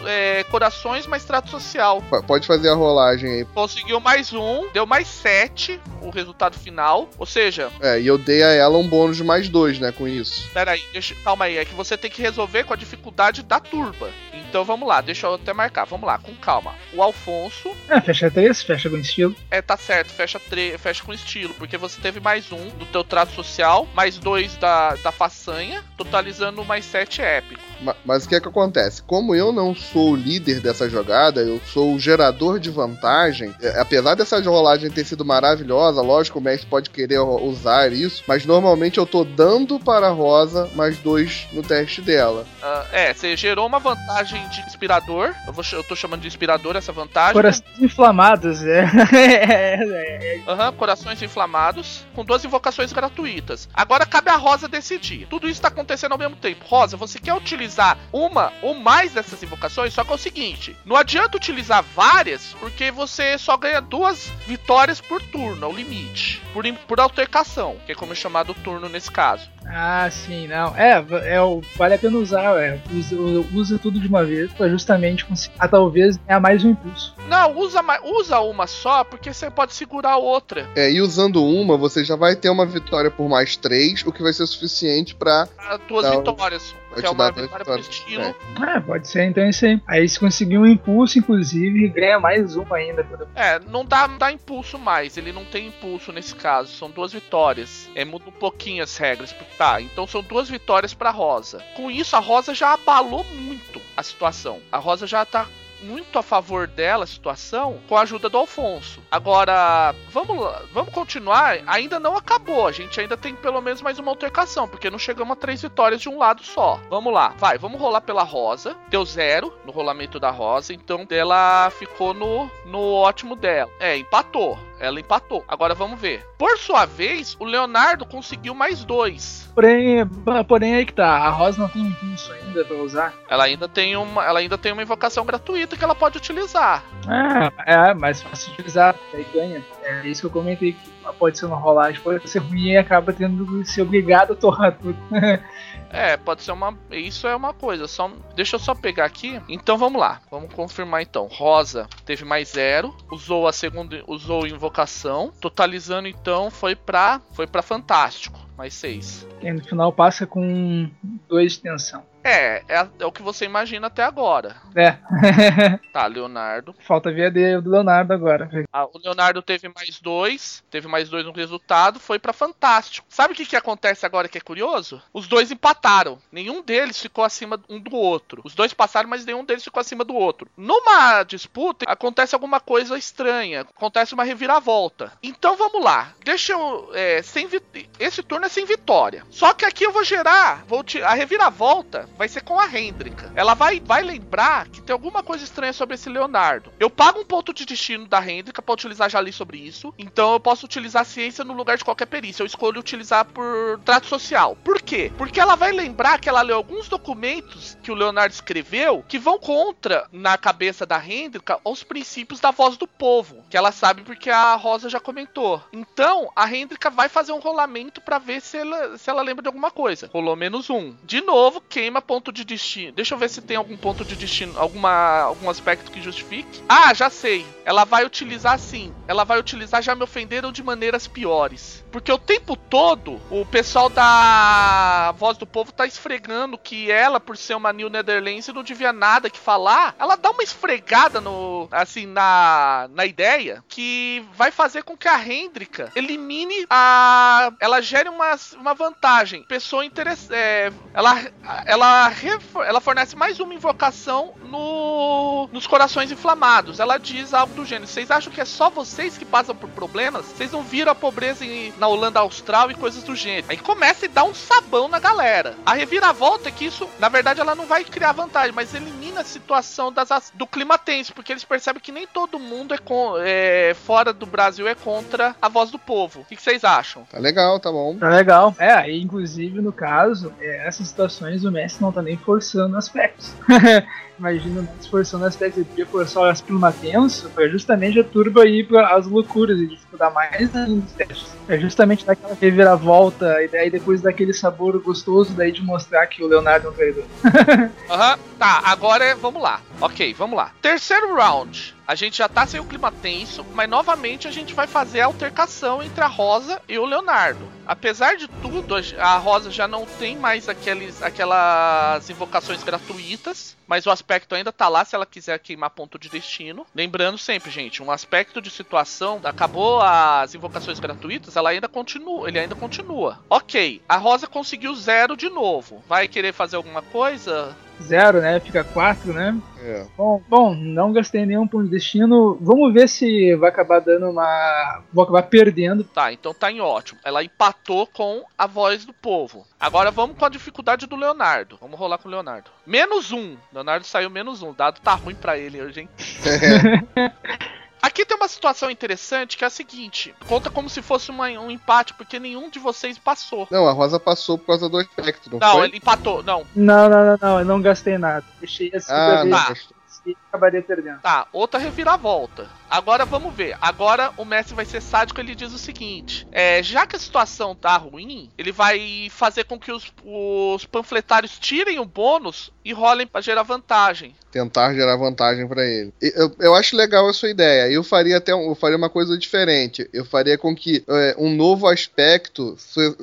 é, corações, mas trato social. Pode fazer a rolagem aí. Conseguiu mais um, deu mais sete o resultado final. Ou seja. É, e eu dei a ela um bônus de mais dois, né, com isso. Pera aí, deixa, calma aí, é que você tem que resolver com a dificuldade da turba. Então vamos lá, deixa eu até marcar. Vamos lá, com calma. O Alfonso. É, fecha três, fecha com estilo. É, tá certo, fecha, tre fecha com estilo, porque você teve mais um do teu trato social, mais dois da, da façanha, totalizando mais sete épico. Mas, o que é que acontece? Como eu não sou o líder dessa jogada, eu sou o gerador de vantagem. É, apesar dessa rolagem ter sido maravilhosa, lógico, o mestre pode querer usar isso, mas normalmente eu tô dando para a Rosa mais dois no teste dela. Uh, é, você gerou uma vantagem de inspirador. Eu, vou, eu tô chamando de inspirador essa vantagem. Corações inflamados, é. Aham, uhum, corações inflamados, com duas invocações gratuitas. Agora cabe a Rosa decidir. Tudo isso tá acontecendo ao mesmo tempo. Rosa, você quer utilizar uma ou mais dessas invocações? Só que é o seguinte: não adianta utilizar várias, porque você só ganha duas vitórias por turno, é o limite. Por, por altercação, que é como é chamado turno nesse caso. Ah, sim, não. É, é vale a pena usar, é. Usa, usa tudo de uma vez pra justamente conseguir, ah, talvez, ganhar mais um impulso. Não, usa, usa uma só, porque você pode segurar a outra. É, e usando uma, você já vai ter uma vitória por mais três, o que vai ser suficiente pra. duas vitórias. Que é uma vitória por estilo. É. é. pode ser então isso aí. Aí se conseguir um impulso, inclusive, ganha mais uma ainda. É, não dá, não dá impulso mais. Ele não tem impulso nesse caso. São duas vitórias. É, muda um pouquinho as regras. Tá, então são duas vitórias pra Rosa. Com isso, a Rosa já abalou muito a situação. A Rosa já tá muito a favor dela a situação com a ajuda do Alfonso. Agora, vamos lá, vamos continuar. Ainda não acabou. A gente ainda tem pelo menos mais uma altercação, porque não chegamos a três vitórias de um lado só. Vamos lá, vai, vamos rolar pela Rosa. Deu zero no rolamento da Rosa, então ela ficou no, no ótimo dela. É, empatou. Ela empatou. Agora vamos ver. Por sua vez, o Leonardo conseguiu mais dois. Porém, porém aí que tá. A Rosa não tem impulso ainda pra usar. Ela ainda tem uma, ela ainda tem uma invocação gratuita que ela pode utilizar. É, é mais fácil de utilizar. Aí ganha. É isso que eu comentei. Pode ser uma rolagem, pode ser ruim e acaba tendo que ser obrigado a torrar tudo. É, pode ser uma. Isso é uma coisa. Só... Deixa eu só pegar aqui. Então vamos lá. Vamos confirmar então. Rosa teve mais zero. Usou a segunda. Usou invocação. Totalizando então foi pra. Foi pra Fantástico. Mais seis. E no final passa com dois de tensão. É, é, é, o que você imagina até agora. É. tá, Leonardo. Falta a VAD do Leonardo agora. Ah, o Leonardo teve mais dois, teve mais dois no resultado, foi para Fantástico. Sabe o que, que acontece agora que é curioso? Os dois empataram. Nenhum deles ficou acima um do outro. Os dois passaram, mas nenhum deles ficou acima do outro. Numa disputa, acontece alguma coisa estranha. Acontece uma reviravolta. Então vamos lá. Deixa eu. É, sem Esse turno é sem vitória. Só que aqui eu vou gerar. Vou te... A reviravolta vai ser com a Hendrika. Ela vai, vai lembrar que tem alguma coisa estranha sobre esse Leonardo. Eu pago um ponto de destino da Hendrika pra utilizar, já li sobre isso. Então eu posso utilizar a ciência no lugar de qualquer perícia. Eu escolho utilizar por trato social. Por quê? Porque ela vai lembrar que ela leu alguns documentos que o Leonardo escreveu que vão contra, na cabeça da Hendrika, os princípios da voz do povo. Que ela sabe porque a Rosa já comentou. Então, a Hendrika vai fazer um rolamento para ver se ela, se ela lembra de alguma coisa. Rolou menos um. De novo, queima ponto de destino. Deixa eu ver se tem algum ponto de destino, alguma, algum aspecto que justifique. Ah, já sei. Ela vai utilizar sim. Ela vai utilizar já me ofenderam de maneiras piores. Porque o tempo todo o pessoal da Voz do Povo tá esfregando que ela, por ser uma New Netherlands, não devia nada que falar. Ela dá uma esfregada no assim na na ideia que vai fazer com que a Hendrika elimine a ela gere uma, uma vantagem. Pessoa interessante, é, ela ela ela, fornece mais uma invocação no, nos corações inflamados. Ela diz algo do gênero: vocês acham que é só vocês que passam por problemas? Vocês não viram a pobreza em, na Holanda Austral e coisas do gênero. Aí começa e dá um sabão na galera. A reviravolta é que isso, na verdade, ela não vai criar vantagem, mas elimina a situação das, do clima tenso, porque eles percebem que nem todo mundo é, com, é fora do Brasil é contra a voz do povo. O que, vocês acham? Tá legal, tá bom. Tá legal. É, inclusive no caso, é, essas situações o Messi não tá nem forçando aspectos. Imagina o Messi forçando aspectos, ele podia forçar o aspecto tenso, foi justamente a turba ir para as loucuras e dificultar mais ainda os testes. É justamente daquela reviravolta e daí depois daquele sabor gostoso daí de mostrar que o Leonardo é um traidor. Aham, uhum. tá, agora vamos lá. Ok, vamos lá. Terceiro round. A gente já tá sem o clima tenso, mas novamente a gente vai fazer a altercação entre a Rosa e o Leonardo. Apesar de tudo, a Rosa já não tem mais aqueles, aquelas invocações gratuitas, mas o aspecto ainda tá lá se ela quiser queimar ponto de destino. Lembrando sempre, gente, um aspecto de situação, acabou as invocações gratuitas, ela ainda continua, ele ainda continua. Ok, a Rosa conseguiu zero de novo. Vai querer fazer alguma coisa? Zero, né? Fica quatro, né? É. Bom, bom, não gastei nenhum ponto de destino. Vamos ver se vai acabar dando uma. Vou acabar perdendo. Tá, então tá em ótimo. Ela empatou com a voz do povo. Agora vamos com a dificuldade do Leonardo. Vamos rolar com o Leonardo. Menos um. Leonardo saiu menos um. O dado tá ruim pra ele hoje, hein? Aqui tem uma situação interessante que é a seguinte: conta como se fosse uma, um empate, porque nenhum de vocês passou. Não, a Rosa passou por causa do aspecto, não, não foi? ele empatou, não. Não, não, não, não, eu não gastei nada. Deixei esse ah, não, e acabaria perdendo. Tá, outra reviravolta. Agora vamos ver. Agora o Messi vai ser sádico. Ele diz o seguinte: é, já que a situação tá ruim, ele vai fazer com que os, os panfletários tirem o bônus e rolem para gerar vantagem. Tentar gerar vantagem para ele. Eu, eu acho legal a sua ideia. Eu faria até eu faria uma coisa diferente. Eu faria com que é, um novo aspecto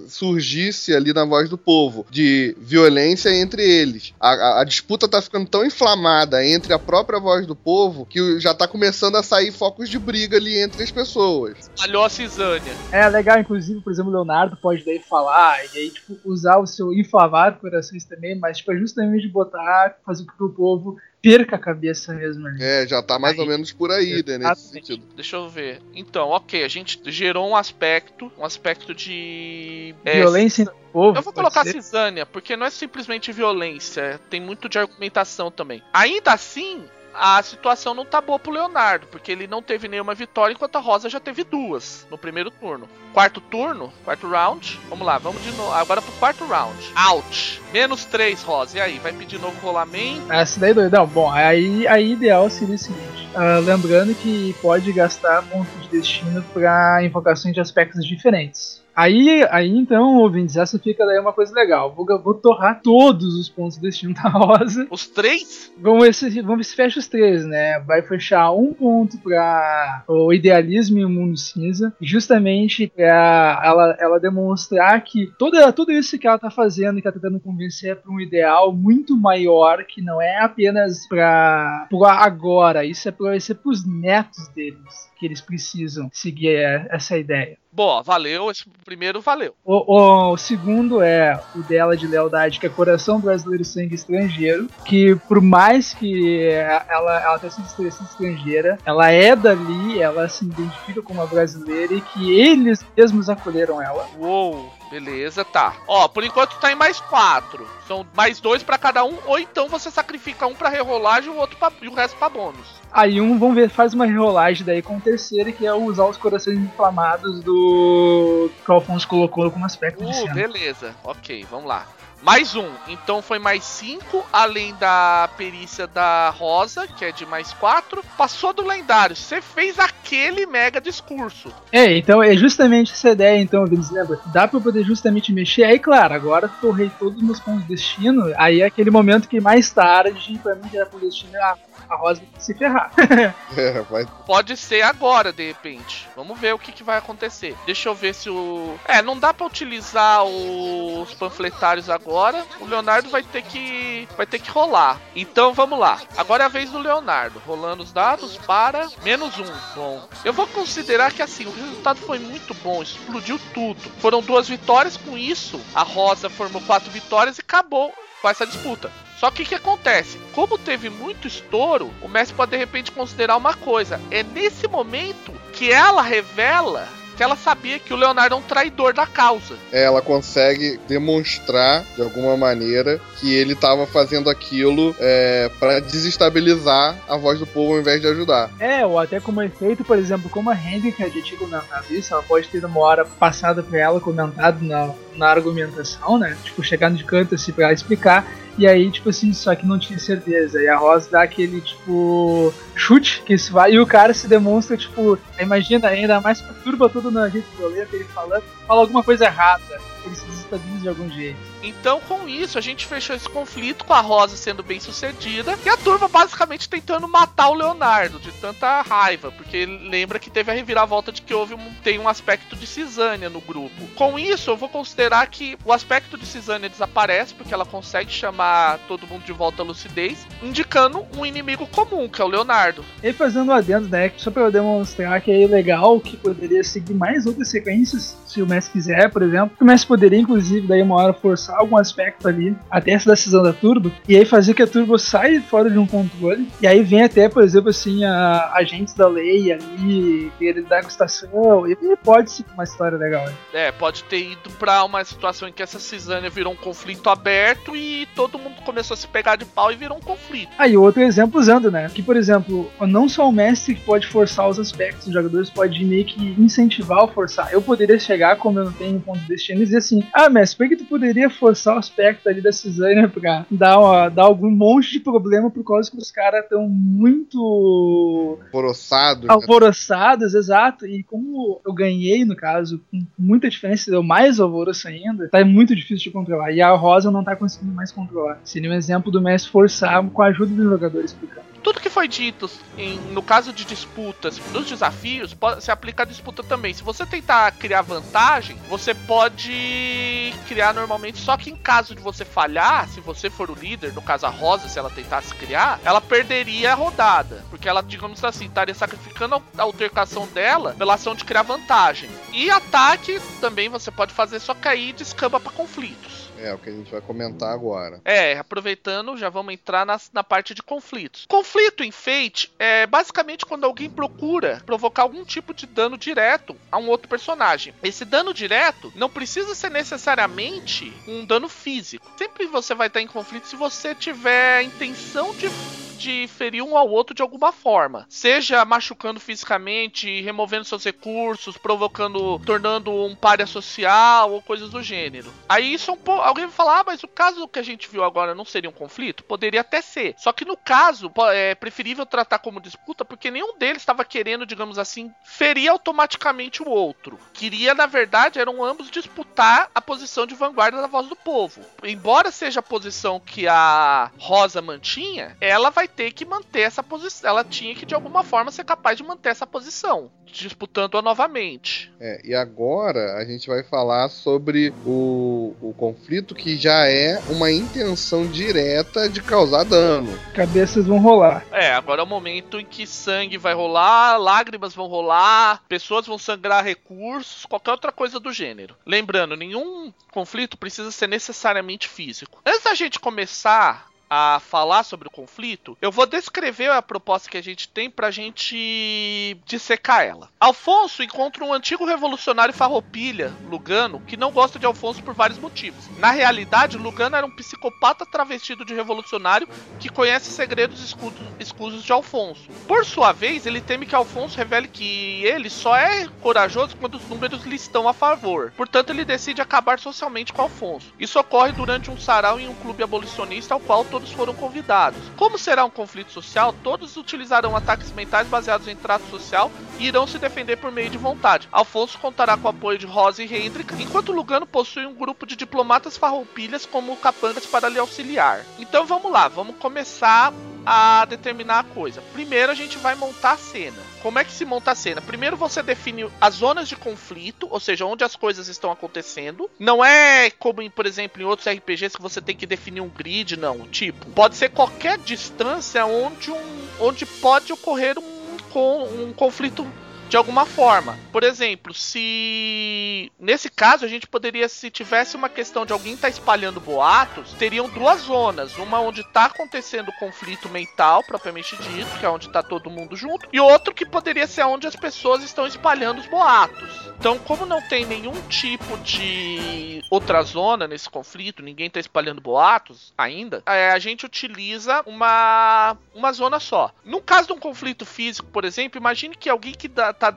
surgisse ali na voz do povo de violência entre eles. A, a, a disputa tá ficando tão inflamada entre a própria voz do povo que já tá começando a sair focos de briga ali entre as pessoas. Malhou a cisânia. É legal, inclusive, por exemplo, o Leonardo pode daí falar e aí, tipo, usar o seu inflamar corações também, mas, tipo, é justamente botar, fazer com que o povo perca a cabeça mesmo ali. É, já tá mais aí, ou menos por aí, né, nesse sentido. Deixa eu ver. Então, ok, a gente gerou um aspecto, um aspecto de... É, Violência é, povo. Eu vou colocar ser? cisânia, porque não é simplesmente violência, tem muito de argumentação também. Ainda assim, a situação não tá boa pro Leonardo, porque ele não teve nenhuma vitória, enquanto a Rosa já teve duas no primeiro turno. Quarto turno, quarto round. Vamos lá, vamos de novo. Agora pro quarto round. Out. Menos três, Rosa. E aí, vai pedir novo rolamento? Essa daí doidão. Bom, aí, aí ideal seria o seguinte. Uh, lembrando que pode gastar pontos de destino para invocações de aspectos diferentes. Aí, aí então, ouvintes, essa fica daí uma coisa legal. Vou, vou torrar todos os pontos do destino da Rosa. Os três? Vamos ver, se, vamos se fecha os três, né? Vai fechar um ponto para o idealismo e o mundo cinza, justamente pra ela, ela demonstrar que toda, tudo isso que ela tá fazendo e que ela tá tentando convencer é pra um ideal muito maior, que não é apenas pra agora, isso é pra, isso é pros netos deles que eles precisam seguir essa ideia. Boa, valeu. Esse primeiro valeu. O, o, segundo é o dela de lealdade, que é Coração Brasileiro Sangue Estrangeiro. Que por mais que ela, ela tenha sido estrangeira, ela é dali, ela se identifica como uma brasileira e que eles mesmos acolheram ela. Uou! Beleza, tá. Ó, por enquanto tá em mais quatro. São mais dois para cada um, ou então você sacrifica um para rerolagem e o outro pra, e o resto para bônus. Aí um, vamos ver, faz uma rerolagem daí com o terceiro, que é usar os corações inflamados do que o Alfonso colocou como aspecto uh, beleza. Ok, vamos lá. Mais um. Então foi mais cinco, além da perícia da Rosa, que é de mais quatro. Passou do lendário. Você fez aquele mega discurso. É, então é justamente essa ideia, então, Vinícius, lembra? Dá pra poder justamente mexer. Aí, claro, agora torrei todos os meus pontos de destino. Aí é aquele momento que mais tarde, pra mim, já pro destino, a, a Rosa se ferrar. é, vai... Pode ser agora, de repente. Vamos ver o que, que vai acontecer. Deixa eu ver se o. É, não dá pra utilizar os panfletários agora agora, o Leonardo vai ter que vai ter que rolar. Então vamos lá. Agora é a vez do Leonardo, rolando os dados para menos um. Bom, eu vou considerar que assim o resultado foi muito bom, explodiu tudo. Foram duas vitórias com isso. A Rosa formou quatro vitórias e acabou com essa disputa. Só que o que acontece? Como teve muito estouro, o Messi pode de repente considerar uma coisa. É nesse momento que ela revela que ela sabia que o Leonardo é um traidor da causa. Ela consegue demonstrar, de alguma maneira, que ele estava fazendo aquilo é, para desestabilizar a voz do povo ao invés de ajudar. É, ou até como efeito, por exemplo, como a Hendrika já tinha comentado isso, ela pode ter uma hora passada pra ela comentado na, na argumentação, né? Tipo, chegando de canto assim pra ela explicar. E aí, tipo assim, só que não tinha certeza. E a Rosa dá aquele, tipo, chute que isso vai. E o cara se demonstra, tipo, imagina, ainda mais turba tudo na gente violenta, ele falando, fala alguma coisa errada. Ele se desestabiliza de algum jeito. Então, com isso, a gente fechou esse conflito com a Rosa sendo bem sucedida e a turma basicamente tentando matar o Leonardo de tanta raiva, porque lembra que teve a reviravolta de que houve um, tem um aspecto de Cisânia no grupo. Com isso, eu vou considerar que o aspecto de Cisânia desaparece, porque ela consegue chamar todo mundo de volta à lucidez, indicando um inimigo comum, que é o Leonardo. E fazendo um adendo, né, só pra eu demonstrar que é legal que poderia seguir mais outras sequências, se o Messi quiser, por exemplo. O Messi poderia, inclusive, daí uma hora forçar algum aspecto ali, até essa decisão da Turbo, e aí fazer que a Turbo saia fora de um controle, e aí vem até, por exemplo, assim, a, agentes da lei ali, querer dar estação, e pode ser uma história legal. Né? É, pode ter ido pra uma situação em que essa cisânia virou um conflito aberto e todo mundo começou a se pegar de pau e virou um conflito. Aí, ah, outro exemplo usando, né? Que, por exemplo, não só o mestre que pode forçar os aspectos, os jogadores podem meio que incentivar ou forçar. Eu poderia chegar, como eu não tenho ponto de destino, e dizer assim: Ah, mestre, por que tu poderia forçar o aspecto ali da Cisânia pra dar, uma, dar algum monte de problema por causa que os caras estão muito. Alvoroçados. Né? Alvoroçados, exato. E como eu ganhei, no caso, com muita diferença, deu mais alvoroço ainda, tá muito difícil de controlar. E a Rosa não tá conseguindo mais controlar. Seria um exemplo do mestre forçar com a ajuda dos jogadores explicando. Tudo que foi dito em, no caso de disputas, dos desafios, pode, se aplica a disputa também. Se você tentar criar vantagem, você pode criar normalmente, só que em caso de você falhar, se você for o líder, no caso a Rosa, se ela tentasse criar, ela perderia a rodada. Porque ela, digamos assim, estaria sacrificando a altercação dela pela ação de criar vantagem. E ataque também você pode fazer, só que aí descamba para conflitos. É, o que a gente vai comentar agora. É, aproveitando, já vamos entrar na, na parte de conflitos. Conflito em Fate é basicamente quando alguém procura provocar algum tipo de dano direto a um outro personagem. Esse dano direto não precisa ser necessariamente um dano físico. Sempre você vai estar em conflito se você tiver a intenção de de ferir um ao outro de alguma forma. Seja machucando fisicamente, removendo seus recursos, provocando, tornando um párea social ou coisas do gênero. Aí isso é um pouco. Alguém vai falar, ah, mas o caso que a gente viu agora não seria um conflito? Poderia até ser. Só que no caso, é preferível tratar como disputa, porque nenhum deles estava querendo, digamos assim, ferir automaticamente o outro. Queria, na verdade, eram ambos disputar a posição de vanguarda da voz do povo. Embora seja a posição que a Rosa mantinha, ela vai ter que manter essa posição. Ela tinha que, de alguma forma, ser capaz de manter essa posição, disputando-a novamente. É, e agora a gente vai falar sobre o, o conflito que já é uma intenção direta de causar dano. Cabeças vão rolar. É, agora é o momento em que sangue vai rolar, lágrimas vão rolar, pessoas vão sangrar recursos, qualquer outra coisa do gênero. Lembrando, nenhum conflito precisa ser necessariamente físico. Antes da gente começar a falar sobre o conflito, eu vou descrever a proposta que a gente tem pra gente dissecar ela. Alfonso encontra um antigo revolucionário farroupilha, Lugano, que não gosta de Alfonso por vários motivos. Na realidade, Lugano era um psicopata travestido de revolucionário que conhece segredos escusos de Alfonso. Por sua vez, ele teme que Alfonso revele que ele só é corajoso quando os números lhe estão a favor. Portanto, ele decide acabar socialmente com Alfonso. Isso ocorre durante um sarau em um clube abolicionista ao qual todos foram convidados. Como será um conflito social, todos utilizarão ataques mentais baseados em trato social e irão se defender por meio de vontade. Alfonso contará com o apoio de Rosa e Hendrik, enquanto Lugano possui um grupo de diplomatas farroupilhas como capangas para lhe auxiliar. Então vamos lá, vamos começar a determinar a coisa. Primeiro a gente vai montar a cena. Como é que se monta a cena? Primeiro você define as zonas de conflito, ou seja, onde as coisas estão acontecendo. Não é como, por exemplo, em outros RPGs que você tem que definir um grid, não. Tipo, pode ser qualquer distância onde, um, onde pode ocorrer um, um conflito de alguma forma. Por exemplo, se nesse caso a gente poderia, se tivesse uma questão de alguém estar tá espalhando boatos, teriam duas zonas, uma onde está acontecendo conflito mental propriamente dito, que é onde está todo mundo junto, e outro que poderia ser onde as pessoas estão espalhando os boatos. Então, como não tem nenhum tipo de outra zona nesse conflito, ninguém está espalhando boatos ainda, é, a gente utiliza uma uma zona só. No caso de um conflito físico, por exemplo, imagine que alguém que dá, tá.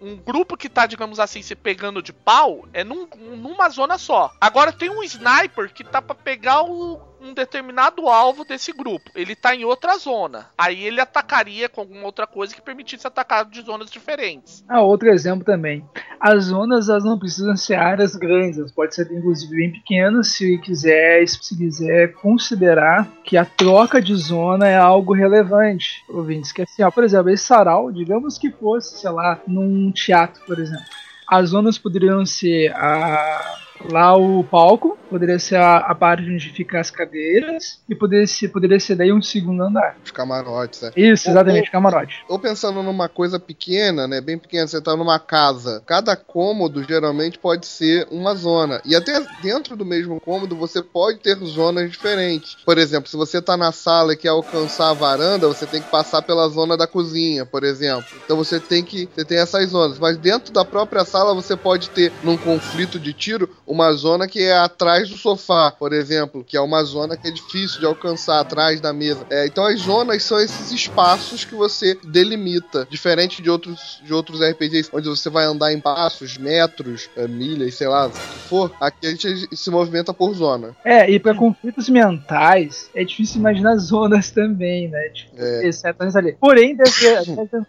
Um grupo que tá, digamos assim, se pegando de pau é num, numa zona só. Agora tem um sniper que tá pra pegar o, um determinado alvo desse grupo. Ele tá em outra zona. Aí ele atacaria com alguma outra coisa que permitisse atacar de zonas diferentes. Ah, outro exemplo também. As zonas elas não precisam ser áreas grandes, elas podem ser inclusive bem pequenas, se quiser, se quiser considerar que a troca de zona é algo relevante. Ouvintes, que assim, ó, por exemplo, esse sarau, digamos que fosse, sei lá, num teatro, por exemplo. As zonas poderiam ser a Lá o palco poderia ser a, a parte onde ficam as cadeiras e poderia ser, poderia ser daí um segundo andar. Os camarotes, é. Isso, exatamente, ou, camarote. Ou pensando numa coisa pequena, né? Bem pequena, você tá numa casa. Cada cômodo geralmente pode ser uma zona. E até dentro do mesmo cômodo você pode ter zonas diferentes. Por exemplo, se você tá na sala e quer alcançar a varanda, você tem que passar pela zona da cozinha, por exemplo. Então você tem que. Você tem essas zonas. Mas dentro da própria sala você pode ter, num conflito de tiro, uma zona que é atrás do sofá, por exemplo, que é uma zona que é difícil de alcançar atrás da mesa. É, então as zonas são esses espaços que você delimita, diferente de outros, de outros RPGs, onde você vai andar em passos, metros, é, milhas, sei lá, o que for. Aqui a gente se movimenta por zona. É, e para conflitos mentais, é difícil imaginar zonas também, né? Tipo, é. exceto ali. Porém,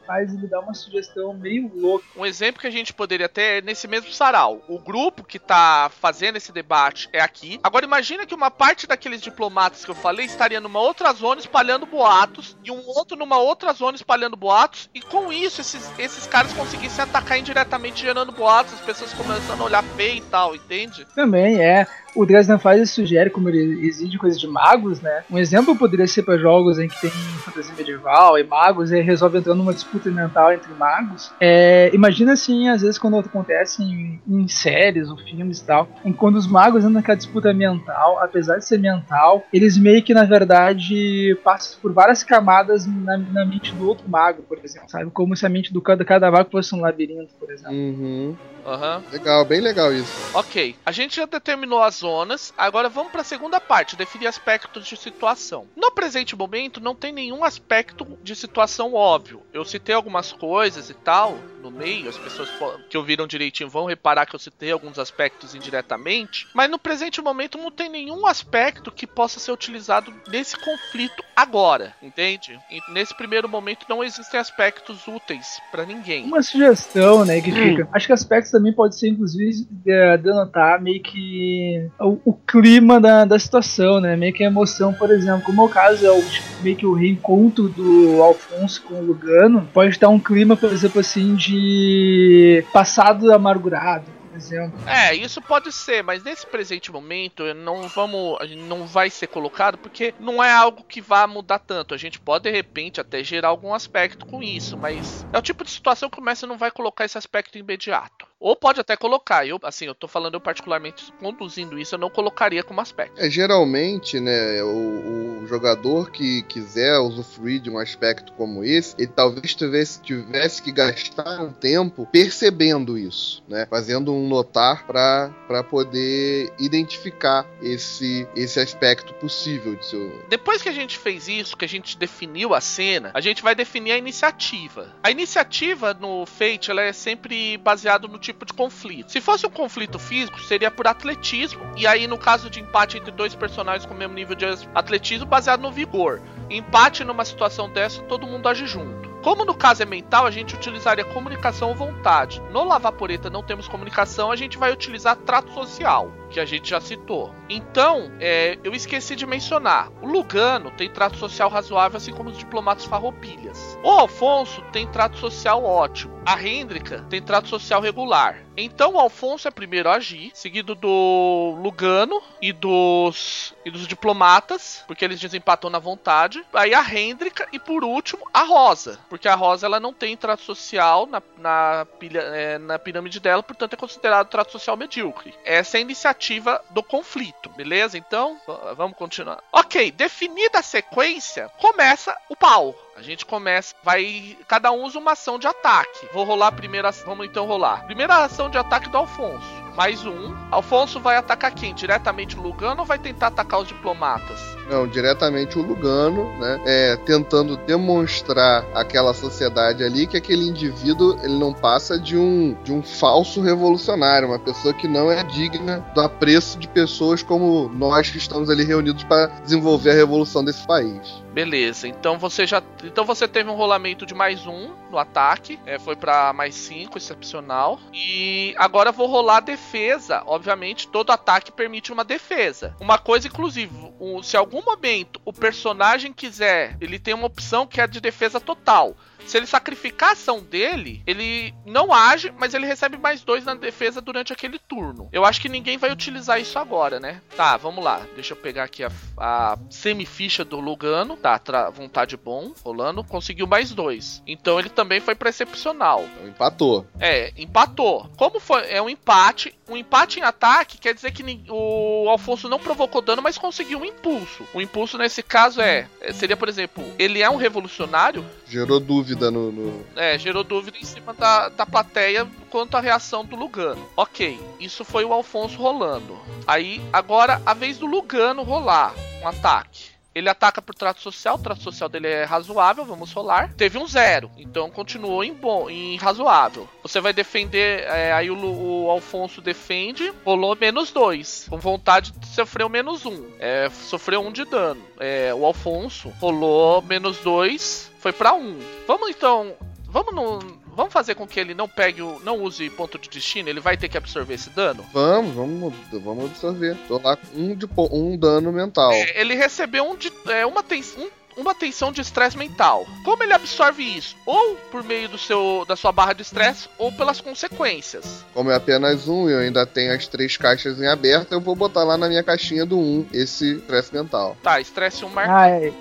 faz ele dá uma sugestão meio louca. Um exemplo que a gente poderia ter é nesse mesmo sarau. O grupo que tá fazendo esse debate é aqui. Agora imagina que uma parte daqueles diplomatas que eu falei estaria numa outra zona espalhando boatos e um outro numa outra zona espalhando boatos e com isso esses, esses caras conseguissem atacar indiretamente gerando boatos, as pessoas começando a olhar feio e tal, entende? Também é. O Dresden Files sugere como ele exige coisas de magos, né? Um exemplo poderia ser para jogos em que tem fantasia medieval e magos e resolve entrar numa disputa mental entre magos. É, imagina assim, às vezes quando acontece em, em séries ou filmes e tal, em quando os magos entram naquela disputa mental, apesar de ser mental, eles meio que na verdade passam por várias camadas na, na mente do outro mago, por exemplo, sabe? Como se a mente do cada, cada mago fosse um labirinto, por exemplo. Uhum. Aham. Legal, bem legal isso. Ok, a gente já determinou as zonas, agora vamos para a segunda parte, definir aspectos de situação. No presente momento, não tem nenhum aspecto de situação óbvio. Eu citei algumas coisas e tal no meio, as pessoas que ouviram direitinho vão reparar que eu citei alguns aspectos indiretamente, mas no presente momento não tem nenhum aspecto que possa ser utilizado nesse conflito agora, entende? E nesse primeiro momento não existem aspectos úteis para ninguém. Uma sugestão, né, que fica. Acho que aspectos também pode ser, inclusive, de- denotar meio que o, o clima da, da situação, né? Meio que a emoção, por exemplo. Como é o caso, é o, tipo, meio que o reencontro do Alfonso com o Lugano, pode estar um clima, por exemplo, assim, de passado amargurado. É, isso pode ser, mas nesse presente momento não vamos, não vai ser colocado porque não é algo que vá mudar tanto. A gente pode de repente até gerar algum aspecto com isso, mas é o tipo de situação que o Messi não vai colocar esse aspecto imediato. Ou pode até colocar. Eu, assim, eu tô falando eu particularmente conduzindo isso, eu não colocaria como aspecto. É, geralmente, né, o, o jogador que quiser usufruir de um aspecto como esse, ele talvez tivesse, tivesse que gastar um tempo percebendo isso, né, fazendo um notar para poder identificar esse, esse aspecto possível de seu. Depois que a gente fez isso, que a gente definiu a cena, a gente vai definir a iniciativa. A iniciativa no Fate ela é sempre baseada no tipo de conflito. Se fosse um conflito físico, seria por atletismo, e aí no caso de empate entre dois personagens com o mesmo nível de atletismo, baseado no vigor. Empate numa situação dessa, todo mundo age junto. Como no caso é mental, a gente utilizaria comunicação ou vontade. No Lavaporeta não temos comunicação, a gente vai utilizar trato social, que a gente já citou. Então, é, eu esqueci de mencionar. O Lugano tem trato social razoável, assim como os diplomatas farroupilhas. O Alfonso tem trato social ótimo. A Hendrika tem trato social regular. Então Alfonso é primeiro a agir, seguido do Lugano e dos, e dos diplomatas, porque eles desempatam na vontade. Aí a Hendrika e por último a Rosa, porque a Rosa ela não tem trato social na, na, pilha, é, na pirâmide dela, portanto é considerado trato social medíocre. Essa é a iniciativa do conflito, beleza? Então vamos continuar. Ok, definida a sequência, começa o pau. A gente começa, vai. Cada um usa uma ação de ataque. Vou rolar a primeira. Vamos então rolar. Primeira ação de ataque do Alfonso. Mais um. Alfonso vai atacar quem? Diretamente Lugano ou vai tentar atacar os diplomatas? Não, diretamente o Lugano, né? É, tentando demonstrar àquela sociedade ali que aquele indivíduo ele não passa de um, de um falso revolucionário, uma pessoa que não é digna do apreço de pessoas como nós que estamos ali reunidos para desenvolver a revolução desse país. Beleza, então você já. Então você teve um rolamento de mais um no ataque. É, foi pra mais cinco, excepcional. E agora vou rolar defesa. Obviamente, todo ataque permite uma defesa. Uma coisa, inclusive, o- se algum momento o personagem quiser, ele tem uma opção que é de defesa total. Se ele sacrificar a ação dele, ele não age, mas ele recebe mais dois na defesa durante aquele turno. Eu acho que ninguém vai utilizar isso agora, né? Tá, vamos lá. Deixa eu pegar aqui a, a semificha do Lugano. Tá, vontade bom, rolando. Conseguiu mais dois. Então ele também foi pra excepcional. Então empatou. É, empatou. Como foi? É um empate. Um empate em ataque quer dizer que o Alfonso não provocou dano, mas conseguiu um impulso. O impulso nesse caso é. é- Seria, por exemplo, ele é um revolucionário, Gerou dúvida no. no- é, gerou dúvida em cima da, da plateia quanto à reação do Lugano. Ok, isso foi o Alfonso rolando. Aí, agora, a vez do Lugano rolar um ataque. Ele ataca por trato social, o trato social dele é razoável, vamos rolar. Teve um zero, então continuou em bom, em razoável. Você vai defender, é, aí o, o Alfonso defende, rolou menos dois, com vontade de sofrer o menos um. É, sofreu um de dano. É, o Alfonso rolou menos dois, foi pra um. Vamos então Vamos no. Vamos fazer com que ele não pegue o. não use ponto de destino, ele vai ter que absorver esse dano? Vamos, vamos, vamos absorver. Tô lá com um, de, um dano mental. É, ele recebeu um de, é, uma ten, um uma tensão de estresse mental. Como ele absorve isso? Ou por meio do seu, da sua barra de estresse, ou pelas consequências. Como é apenas um e eu ainda tenho as três caixas em aberto, eu vou botar lá na minha caixinha do 1 um, esse estresse mental. Tá, estresse 1 um marca. Ah, é,